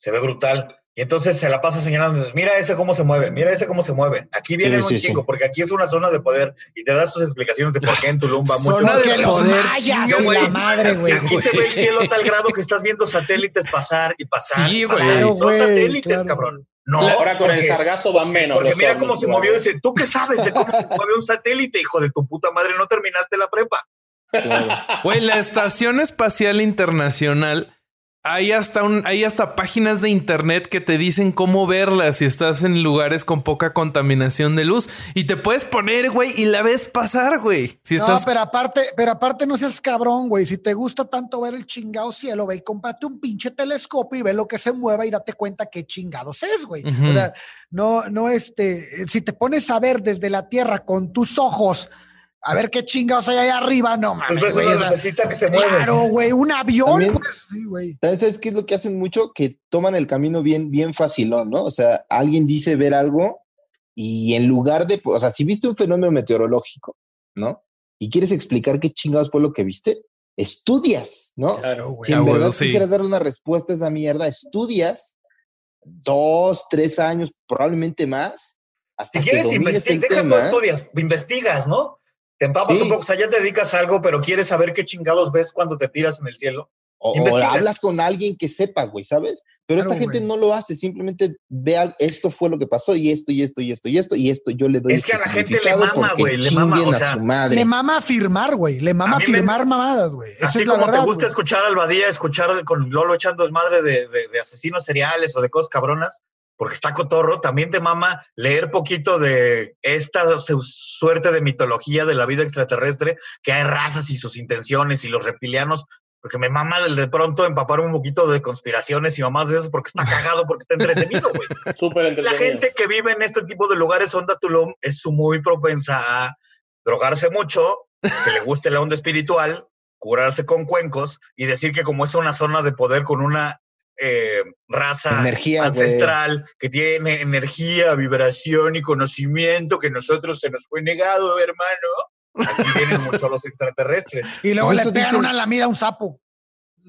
Se ve brutal. Y entonces se la pasa señalando, mira ese cómo se mueve, mira ese cómo se mueve. Aquí viene Sí, un sí, sí. chico, porque aquí es una zona de poder y te da sus explicaciones de por qué en Tulum va [laughs] mucho. Zona de poder, mayas la madre, güey. Aquí se ve el [laughs] cielo a tal grado que estás viendo satélites pasar y pasar. Sí, güey. Claro, Son satélites, claro. cabrón. No, Ahora con el porque- sargazo van menos. Porque mira cómo se movió ese. ¿Tú qué sabes de cómo se mueve un satélite, hijo de tu puta madre? No terminaste la prepa. Claro. Güey, la Estación Espacial Internacional, hay hasta un, hay hasta páginas de internet que te dicen cómo verla si estás en lugares con poca contaminación de luz. Y te puedes poner, güey, y la ves pasar, güey. Si No, estás. pero aparte, pero aparte no seas cabrón, güey. Si te gusta tanto ver el chingado cielo, ve y cómprate un pinche telescopio y ve lo que se mueva y date cuenta qué chingados es, güey. O sea, no, no, este, si te pones a ver desde la Tierra con tus ojos, a ver qué chingados hay allá arriba, no Pues mames, ves güey. una lucecita que se mueve. Claro, güey, un avión, También- pues, sí, güey. Sabes qué es lo que hacen mucho, que toman el camino bien, bien facilón, ¿no? O sea, alguien dice ver algo y en lugar de, o sea, si viste un fenómeno meteorológico, ¿no? Y quieres explicar qué chingados fue lo que viste, estudias, ¿no? Claro, güey. Si Ah, en huevo, verdad sí. quisieras darle una respuesta a esa mierda, estudias dos, tres años, probablemente más, hasta Si que quieres domines investigar, el deja tú tema. estudias, investigas, ¿no? Te empapas Sí. un poco, o sea, ya te dedicas a algo, pero quieres saber qué chingados ves cuando te tiras en el cielo. O, o hablas con alguien que sepa, güey, ¿sabes? Pero Claro, esta gente güey. no lo hace, simplemente ve al- esto fue lo que pasó y esto y esto y esto y esto y esto yo le doy Es que este a la gente le mama, güey, le mama, o a sea, su madre. Le mama afirmar, güey. Le mama A mí me- afirmar mamadas, güey. Así es la como verdad. te gusta güey. escuchar al Badía, escuchar con Lolo echando desmadre de, de, de asesinos seriales o de cosas cabronas, porque está cotorro, también te mama leer poquito de esta su- suerte de mitología de la vida extraterrestre, que hay razas y sus intenciones y los reptilianos, porque me mama de, de pronto empapar un poquito de conspiraciones y mamás de esas porque está cagado, porque está entretenido, güey. [laughs] Súper La entretenido. gente que vive en este tipo de lugares, Onda Tulum, es muy propensa a drogarse mucho, que le guste la onda espiritual, curarse con cuencos y decir que como es una zona de poder con una eh, raza Energía, ancestral que tiene energía, vibración y conocimiento que nosotros se nos fue negado, hermano. Aquí [laughs] vienen mucho los extraterrestres. Y luego Pues le eso pegan dicen- una lamida a un sapo.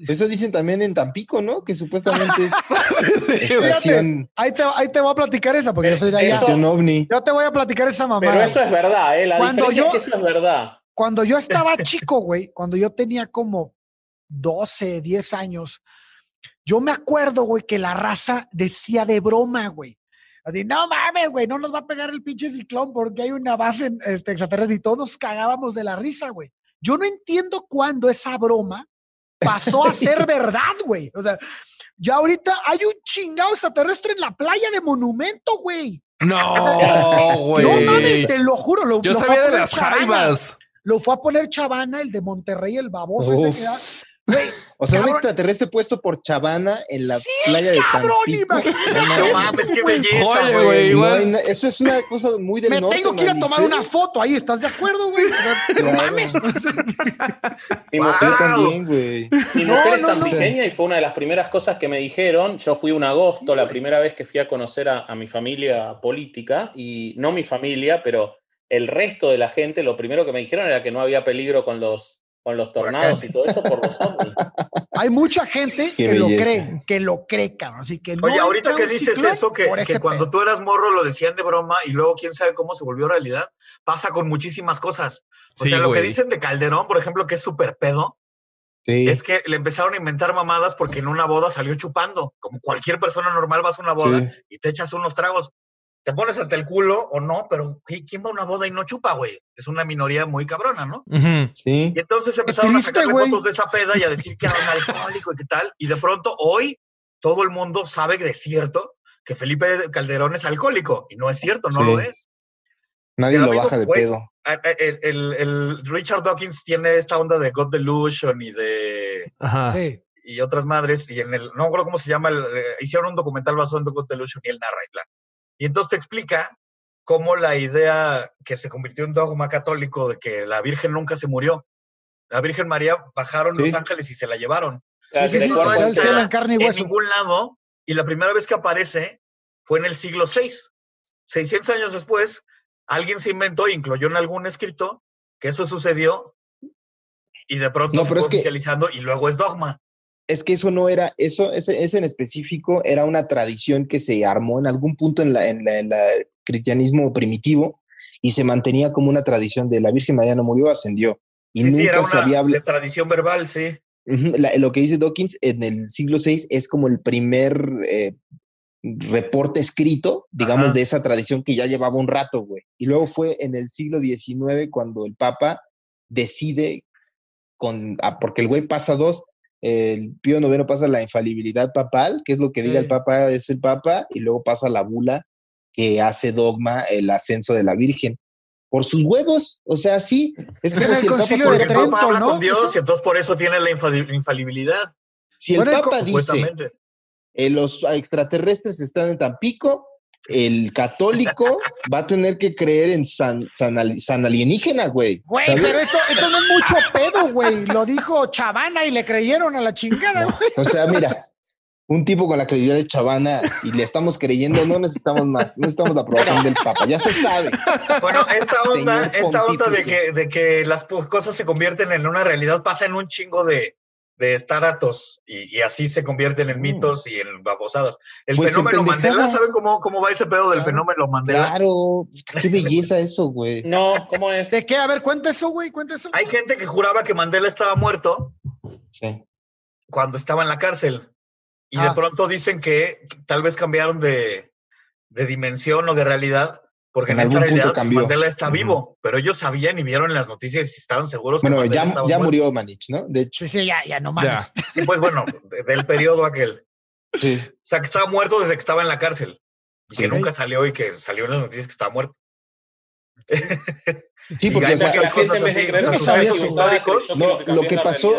Eso dicen también en Tampico, ¿no? Que supuestamente es [laughs] Sí, estación, Ahí te, ahí te voy a platicar esa, porque yo soy de allá. Eso- estación ovni. Yo te voy a platicar esa mamá. Pero eso es verdad, ¿eh? La Cuando diferencia yo- es que eso es verdad. Cuando yo estaba chico, güey, cuando yo tenía como 12, 10 años, yo me acuerdo, güey, que la raza decía de broma, güey. Así, no mames, güey, no nos va a pegar el pinche ciclón porque hay una base en, este, extraterrestre y todos cagábamos de la risa, güey. Yo no entiendo cuándo esa broma pasó a ser [laughs] verdad, güey. O sea, ya ahorita hay un chingado extraterrestre en la playa de Monumento, güey. No, [laughs] No güey. mames, te lo juro. Lo, Yo lo sabía de las Chavana. jaivas. Lo fue a poner Chavana, el de Monterrey, el baboso ese que era. Güey, O sea, un extraterrestre puesto por Chavana en la Sí, playa de cabrón, Tampico. imagínate No mames. qué belleza, Oye, güey. güey. No eso es una cosa muy del me norte. tengo que ir a tomar ¿eh? una foto ahí, ¿estás de acuerdo, güey? [laughs] No mames. [laughs] Mi Wow. mujer Yo también, güey. Mi No, mujer es no, tan no. pequeña y fue una de las primeras cosas que me dijeron. Yo fui un agosto, la primera vez que fui a conocer a, a mi familia política, y no mi familia, pero el resto de la gente, lo primero que me dijeron era que no había peligro con los, con los tornados y todo eso por los ovnis. [laughs] Hay mucha gente Qué que lo cree, que lo cree, cabrón. Así que no Oye, ahorita que dices ciclón eso, que, cuando tú eras morro lo decían de broma y luego quién sabe cómo se volvió realidad, pasa con muchísimas cosas. O Sí, sea, lo que dicen de Calderón, por ejemplo, que es súper pedo, Sí. es que le empezaron a inventar mamadas porque en una boda salió chupando. Como cualquier persona normal vas a una boda Sí. y te echas unos tragos. Te pones hasta el culo o no, pero ¿qui- ¿quién va a una boda y no chupa, güey? Es una minoría muy cabrona, ¿no? Sí. Y entonces empezaron triste, a sacarle güey. fotos de esa peda y a decir que era un alcohólico y qué tal. Y de pronto hoy todo el mundo sabe de cierto que Felipe Calderón es alcohólico. Y no es cierto, no Sí. lo es. Nadie lo amigo, baja de pedo. El, el- el Richard Dawkins tiene esta onda de God Delusion y de Ajá. Sí. y otras madres. Y en el, no me acuerdo cómo se llama, el, eh, hicieron un documental basado en God Delusion y él narra y entonces te explica cómo la idea que se convirtió en dogma católico de que la Virgen nunca se murió. La Virgen María bajaron Sí. los ángeles y se la llevaron. Sí, sí, de sí, forma se fue al que cielo en carne y en hueso. ningún lado. Y la primera vez que aparece fue en el siglo VI. 600 años después, alguien se inventó, incluyó en algún escrito, que eso sucedió y de pronto No, se pero fue es que- oficializando y luego es dogma. Es que eso no era, eso, ese, ese en específico era una tradición que se armó en algún punto en la, en la, en la cristianismo primitivo y se mantenía como una tradición de la Virgen María no murió, ascendió. Y sí, sí, nunca era se una había hablado. tradición verbal, sí. La- lo que dice Dawkins en el siglo VI es como el primer eh, reporte escrito, digamos, Ajá. de esa tradición que ya llevaba un rato, güey. Y luego fue en el siglo XIX cuando el Papa decide, con, ah, porque el güey pasa dos, el Pío Noveno pasa la infalibilidad papal, que es lo que diga Sí. el Papa, es el Papa, y luego pasa la bula que hace dogma el ascenso de la Virgen. Por sus huevos, o sea, sí, es como el si el Papa de el Trento, Papa habla ¿no? con Dios Eso. y entonces por eso tiene la infali- infalibilidad, si el Bueno, el co- Papa dice eh, los extraterrestres están en Tampico, el católico va a tener que creer en San, San, Ali- San alienígena, güey. Güey, ¿sabes? pero eso, eso no es mucho pedo, güey. Lo dijo Chavana y le creyeron a la chingada, güey. O sea, mira, un tipo con la credibilidad de Chavana y le estamos creyendo, no necesitamos más, no necesitamos la aprobación del Papa, ya se sabe. Bueno, esta onda, Señor esta onda de que, de que las cosas se convierten en una realidad pasa en un chingo de, de estaratos y, y así se convierten en Mm. mitos y en babosadas. El Pues en fenómeno Mandela. ¿saben cómo, cómo va ese pedo del Claro. fenómeno Mandela? Claro, qué [laughs] belleza eso, güey. No, ¿cómo es? ¿De qué? A ver, cuenta eso, güey, cuenta eso. Hay gente que juraba que Mandela estaba muerto Sí. cuando estaba en la cárcel y de Ah. pronto dicen que tal vez cambiaron de, de dimensión o de realidad porque En en, esta algún punto realidad cambió. Mandela está vivo, pero ellos sabían y vieron en las noticias y estaban seguros que Bueno, Mandela ya, ya muerto. murió Manich, ¿no? De hecho, Sí, sí, ya, ya, no mames. Ya. Sí, pues bueno, de- del periodo aquel. sí. O sea, que estaba muerto desde que estaba en la cárcel. Y Sí. que nunca salió y que salió en las noticias que estaba muerto. Sí, [laughs] porque o sea, es que- no sabía históricos. No, lo que pasó,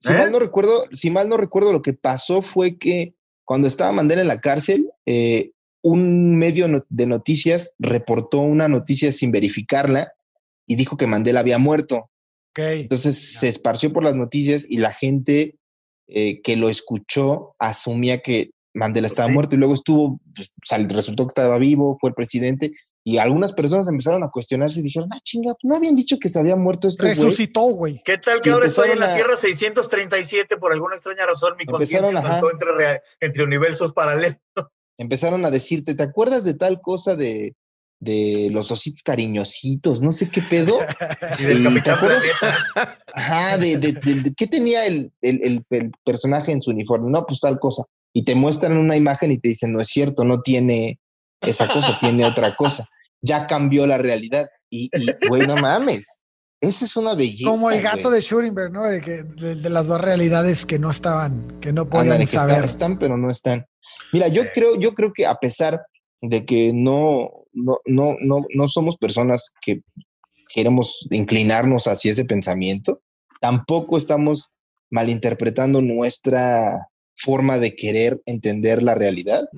si ¿Eh? mal no recuerdo, si mal no recuerdo, lo que pasó fue que cuando estaba Mandela en la cárcel, eh, un medio no- de noticias reportó una noticia sin verificarla y dijo que Mandela había muerto. Ok. Entonces se esparció por las noticias y la gente eh, que lo escuchó asumía que Mandela estaba Sí. muerto y luego estuvo, pues, sal- resultó que estaba vivo, fue el presidente Y algunas personas empezaron a cuestionarse y dijeron, ah, chinga, ¿no habían dicho que se había muerto este? Resucitó, güey. ¿Qué tal que Y ahora estoy en la a- Tierra 637 por alguna extraña razón? Mi conciencia saltó entre, entre universos paralelos. Empezaron a decirte, ¿te acuerdas de tal cosa de, de los ositos cariñositos? No sé qué pedo. [laughs] Y del ¿Y Capitán te acuerdas? Ajá, de, de- de- de- ¿qué tenía el, el- el- el personaje en su uniforme? No, pues tal cosa. Y te muestran una imagen y te dicen, no es cierto, no tiene esa cosa, tiene otra cosa. Ya cambió la realidad. Y, y, güey, no mames. Eso es una belleza. Como el gato güey. de Schrödinger, ¿no? De, que, de, de las dos realidades que no estaban, que no podían Ándale, que saber. están, están, pero no están. Mira, yo creo, yo creo que a pesar de que no, no, no, no, no somos personas que queremos inclinarnos hacia ese pensamiento, tampoco estamos malinterpretando nuestra forma de querer entender la realidad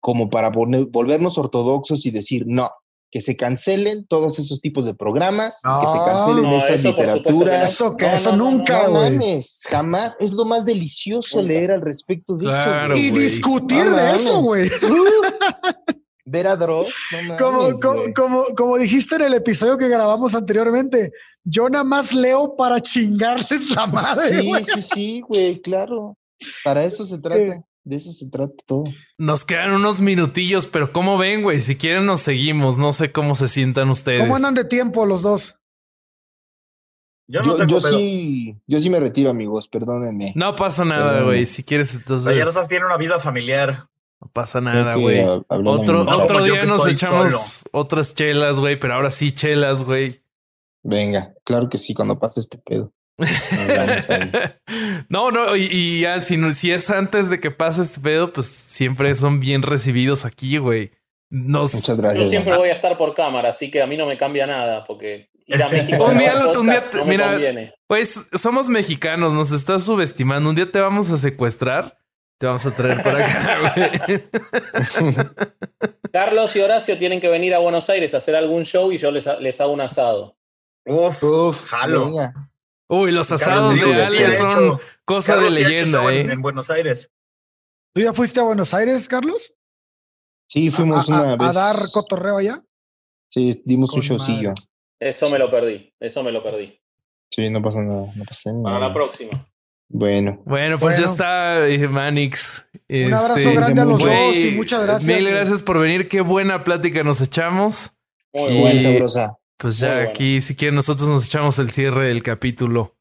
como para volvernos ortodoxos y decir no, que se cancelen todos esos tipos de programas, que se cancelen no, esas eso literaturas. Eso, que No, eso nunca, mames, jamás. Es lo más delicioso leer al respecto de Claro, eso. y discutir No de eso, güey. Uh, Ver a Dross, Como, como, como, como dijiste en el episodio que grabamos anteriormente, yo nada más leo para chingarles la madre. Sí, sí, sí, güey, claro. Para eso se trata. De eso se trata todo. Nos quedan unos minutillos, pero ¿cómo ven, güey? Si quieren nos seguimos. No sé cómo se sientan ustedes. ¿Cómo andan de tiempo los dos? Yo no Yo, tengo yo pedo. sí, yo sí me retiro, amigos, perdónenme. No pasa nada, güey. Si quieres, entonces Vallarta tiene una vida familiar. no pasa nada, güey. Otro, otro día nos echamos solo. otras chelas, güey, pero ahora sí chelas, güey. Venga, claro que sí, cuando pase este pedo. [laughs] No, no, y, y ya, si, es antes de que pase este pedo, pues siempre son bien recibidos aquí, güey. Nos, Muchas gracias. Yo siempre voy a estar por cámara, así que a mí no me cambia nada, porque ir a [laughs] México Un día un día podcast te- no me mira, conviene. Pues somos mexicanos, nos estás subestimando. Un día te vamos a secuestrar, te vamos a traer para acá, [laughs] güey. Carlos y Horacio tienen que venir a Buenos Aires a hacer algún show y yo les, les hago un asado. Uf, Uf, jalo. venga. Uy, los asados de ha son hecho- cosa Carlos de leyenda, en, eh. en Buenos Aires. ¿Tú ya fuiste a Buenos Aires, Carlos? Sí, fuimos a, a- una a vez. dar cotorreo allá. Sí, dimos un showcillo. Eso me lo perdí, eso me lo perdí. Sí, no pasa nada, no pasa nada. Para la próxima. Bueno, Bueno, pues Bueno. ya está, eh, Manix. Un abrazo Este, grande a los dos y muchas gracias. Mil gracias por venir. Qué buena plática nos echamos. Muy Y- buena sabrosa. Pues ya bueno. aquí, si quieren, nosotros nos echamos el cierre del capítulo.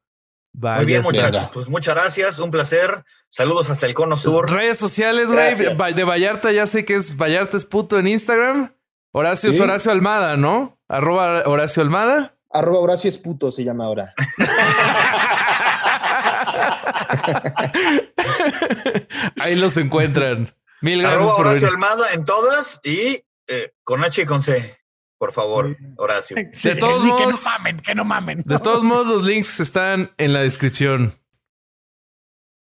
Va, Muy bien, muchachos. Pues muchas gracias, un placer. Saludos hasta el Cono Sur. Redes sociales, güey. De Vallarta, ya sé que es Vallarta es puto en Instagram. Horacio es Sí. Horacio Almada, ¿no? Arroba Horacio Almada. Arroba Horacio es puto, se llama ahora. [laughs] Ahí los encuentran. Mil gracias Arroba por Horacio venir. Almada en todas y eh, con H y con C. Por favor, Horacio. [laughs] Sí, todos sí, que no modos- mamen, que no mamen. De todos modos, los links están en la descripción.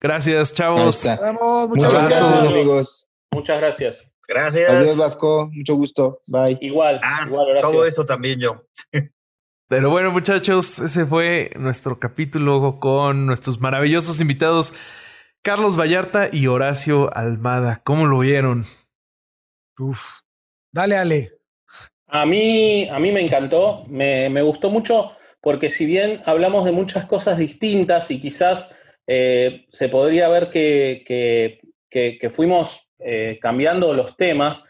Gracias, chavos. muchas gracias, gracias. amigos. Muchas gracias. Gracias. Adiós, Vasco. Mucho gusto. Bye. Igual, Ah, igual, Horacio. todo eso también yo. [laughs] Pero bueno, muchachos, ese fue nuestro capítulo con nuestros maravillosos invitados, Carlos Vallarta y Horacio Almada. ¿Cómo lo vieron? Uf. Dale, Ale. A mí, a mí me encantó, me, me gustó mucho porque si bien hablamos de muchas cosas distintas y quizás eh, se podría ver que, que- que- que fuimos eh, cambiando los temas,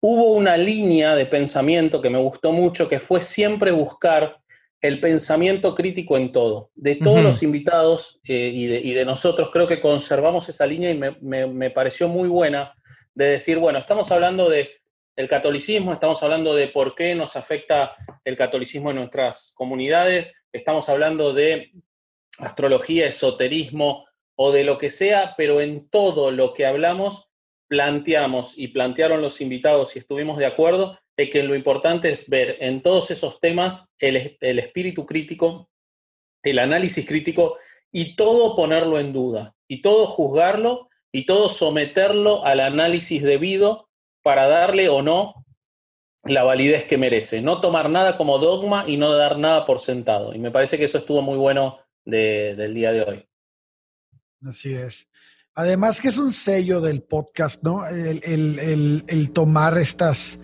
hubo una línea de pensamiento que me gustó mucho, que fue siempre buscar el pensamiento crítico en todo. De todos los invitados eh, y, de, y de nosotros, creo que conservamos esa línea y me, me- me pareció muy buena de decir, bueno, estamos hablando de el catolicismo, estamos hablando de por qué nos afecta el catolicismo en nuestras comunidades, estamos hablando de astrología, esoterismo o de lo que sea, pero en todo lo que hablamos planteamos y plantearon los invitados y estuvimos de acuerdo de que lo importante es ver en todos esos temas el, es- el espíritu crítico, el análisis crítico y todo ponerlo en duda y todo juzgarlo y todo someterlo al análisis debido para darle o no la validez que merece. No tomar nada como dogma y no dar nada por sentado. Y me parece que eso estuvo muy bueno de- del día de hoy. Así es. Además que es un sello del podcast, ¿no? El, el- el- tomar estas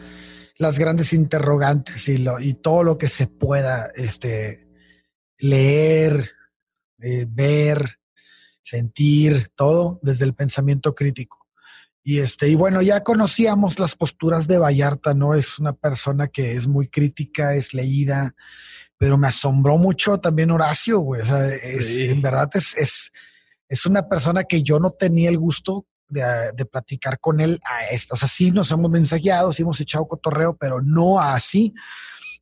las grandes interrogantes y, lo, y todo lo que se pueda este, leer, eh, ver, sentir, todo desde el pensamiento crítico. Y este, y bueno, ya conocíamos las posturas de Vallarta, ¿no? Es una persona que es muy crítica, es leída, pero me asombró mucho también Horacio, güey. O sea, es, en verdad es, es, es, una persona que yo no tenía el gusto de, de, platicar con él a esto. O sea, sí nos hemos mensajeado, sí hemos echado cotorreo, pero no así.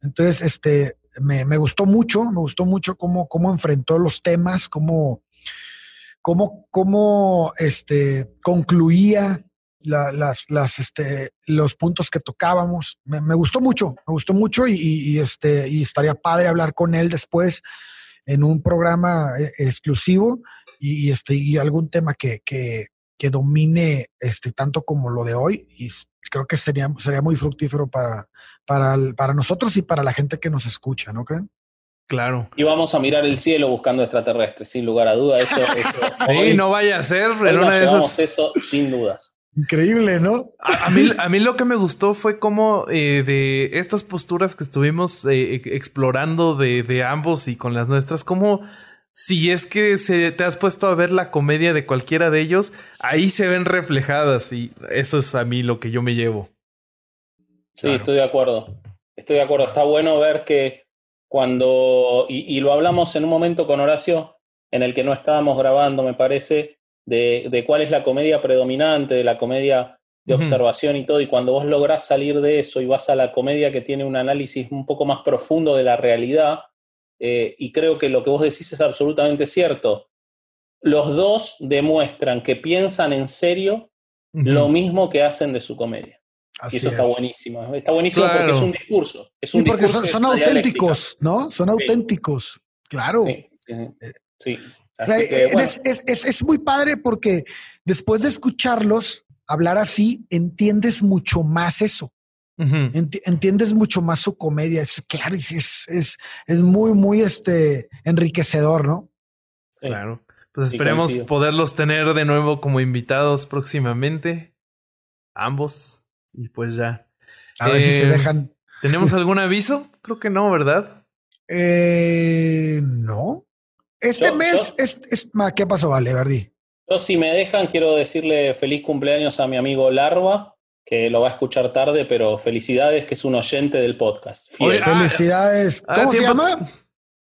Entonces, este, me, me gustó mucho, me gustó mucho cómo, cómo enfrentó los temas, cómo, cómo, cómo este, concluía las, las, este, los puntos que tocábamos. Me, gustó mucho, me gustó mucho y, este, y estaría padre hablar con él después en un programa eh, exclusivo y, este, y algún tema que, que, que, domine este, tanto como lo de hoy. Y creo que sería, sería muy fructífero para, para, para nosotros y para la gente que nos escucha, ¿no creen? Claro. Y vamos a mirar el cielo buscando extraterrestres, sin lugar a duda. Eso, eso [laughs] no vaya a ser. En una de esas... eso sin dudas. Increíble, ¿no? A, mí, a mí lo que me gustó fue como eh, de estas posturas que estuvimos eh, explorando de, de, ambos y con las nuestras, como si es que se, te has puesto a ver la comedia de cualquiera de ellos, ahí se ven reflejadas y eso es a mí lo que yo me llevo. Sí, estoy de acuerdo. Estoy de acuerdo. Está bueno ver que cuando, y, y lo hablamos en un momento con Horacio, en el que no estábamos grabando, me parece, de, cuál es la comedia predominante, de la comedia de observación y todo, y cuando vos lográs salir de eso y vas a la comedia que tiene un análisis un poco más profundo de la realidad, eh, y creo que lo que vos decís es absolutamente cierto, los dos demuestran que piensan en serio lo mismo que hacen de su comedia. y eso está buenísimo. Está buenísimo porque es un discurso. Es un y porque son, auténticos, ¿no? Son auténticos. Claro. Sí. sí. Es, muy padre porque después de escucharlos hablar así, entiendes mucho más eso. entiendes mucho más su comedia. Es claro, es, es, es muy, muy este, enriquecedor, ¿no? Claro. Pues esperemos poderlos tener de nuevo como invitados próximamente. Ambos. Y pues ya. A ver si se eh, dejan. ¿Tenemos algún aviso? Creo que no, ¿verdad? Eh, no. Este mes es, es, ¿Qué pasó, Vale, Verdi? Yo, si me dejan, quiero decirle feliz cumpleaños a mi amigo Larva, que lo va a escuchar tarde, pero felicidades, que es un oyente del podcast. felicidades. Ah, ¿Cómo se llama?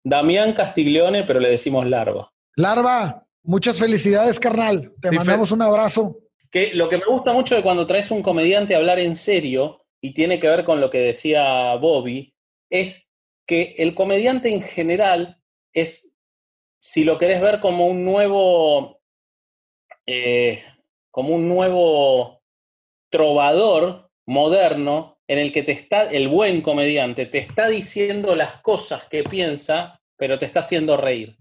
Damián Castiglione, pero le decimos Larva. Larva, muchas felicidades, carnal. Te mandamos un abrazo. Que lo que me gusta mucho de cuando traes un comediante a hablar en serio, y tiene que ver con lo que decía Bobby, es que el comediante en general es si lo querés ver como un nuevo, eh, como un nuevo trovador moderno, en el que te está, el buen comediante, te está diciendo las cosas que piensa, pero te está haciendo reír.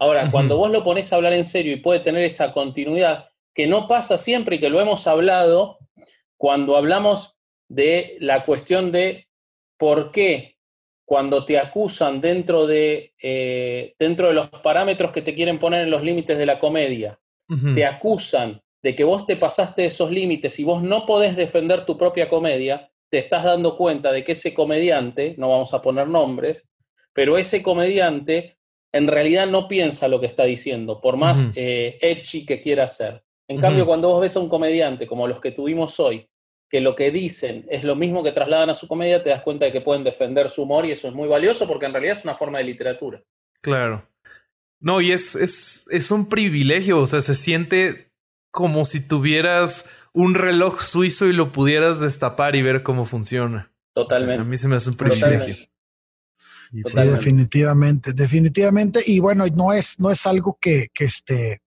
Ahora, cuando vos lo pones a hablar en serio y puede tener esa continuidad, que no pasa siempre y que lo hemos hablado cuando hablamos de la cuestión de por qué cuando te acusan dentro de, eh, dentro de los parámetros que te quieren poner en los límites de la comedia, te acusan de que vos te pasaste esos límites y vos no podés defender tu propia comedia, te estás dando cuenta de que ese comediante, no vamos a poner nombres, pero ese comediante en realidad no piensa lo que está diciendo, por más uh que quiera hacer. En cambio, cuando vos ves a un comediante como los que tuvimos hoy, que lo que dicen es lo mismo que trasladan a su comedia, te das cuenta de que pueden defender su humor y eso es muy valioso porque en realidad es una forma de literatura. Claro. No, y es, es, es un privilegio, o sea, se siente como si tuvieras un reloj suizo y lo pudieras destapar y ver cómo funciona. Totalmente. a mí se me hace un privilegio. Sí, definitivamente, definitivamente. Y bueno, no es, no es algo que, que, este,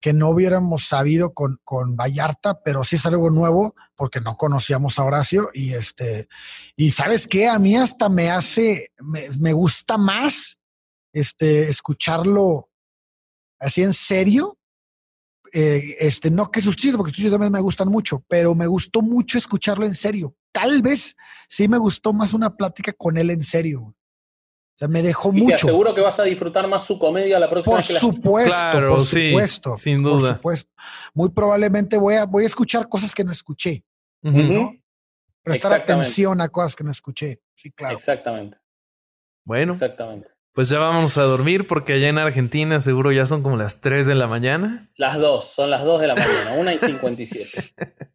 que no hubiéramos sabido con, con Vallarta, pero sí es algo nuevo porque no conocíamos a Horacio y este, y sabes qué, a mí hasta me hace, me, gusta más este, escucharlo así en serio. Eh, este, no que sus chistes, porque sus chistes también me gustan mucho, pero me gustó mucho escucharlo en serio. Tal vez sí me gustó más una plática con él en serio sea, me dejó y mucho. Te aseguro que vas a disfrutar más su comedia la próxima por Supuesto, por supuesto, sin duda. Por supuesto. Muy probablemente voy a, voy a escuchar cosas que no escuché. prestar Exactamente. atención a cosas que no escuché. Sí, claro. Exactamente, Bueno, exactamente. pues ya vamos a dormir porque allá en Argentina seguro ya son como las 3 de la mañana. Las dos, son las dos de la mañana, una y 57. [laughs]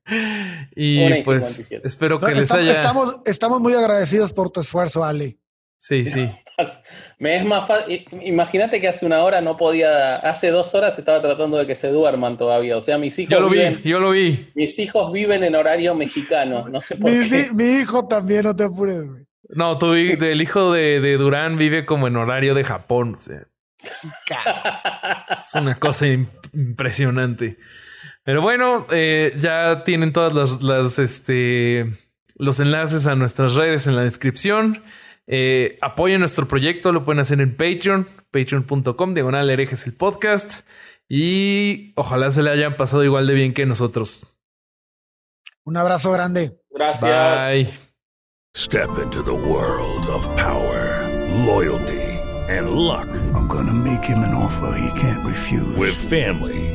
Y Una y pues 57. espero que No, les estam- haya... estamos, estamos muy agradecidos por tu esfuerzo, Ale. Sí, [laughs] sí. Me es más fácil. Imagínate que hace una hora no podía. Hace dos horas estaba tratando de que se duerman todavía. O sea, mis hijos Yo lo viven. vi, yo lo vi. Mis hijos viven en horario mexicano. No sé por Mi, qué. mi- mi hijo también, no te apures, güey. No, hi- el hijo de, de Durán vive como en horario de Japón. O sea, es una cosa im- impresionante. Pero bueno, eh, ya tienen todas las, las, este, los enlaces a nuestras redes en la descripción. Eh, apoyen nuestro proyecto, lo pueden hacer en Patreon, patreon.com, diagonal herejes el podcast. Y ojalá se le hayan pasado igual de bien que nosotros. Un abrazo grande. Gracias. Bye. Step into the world of power, loyalty, and luck. I'm gonna make him an offer he can't refuse. With family,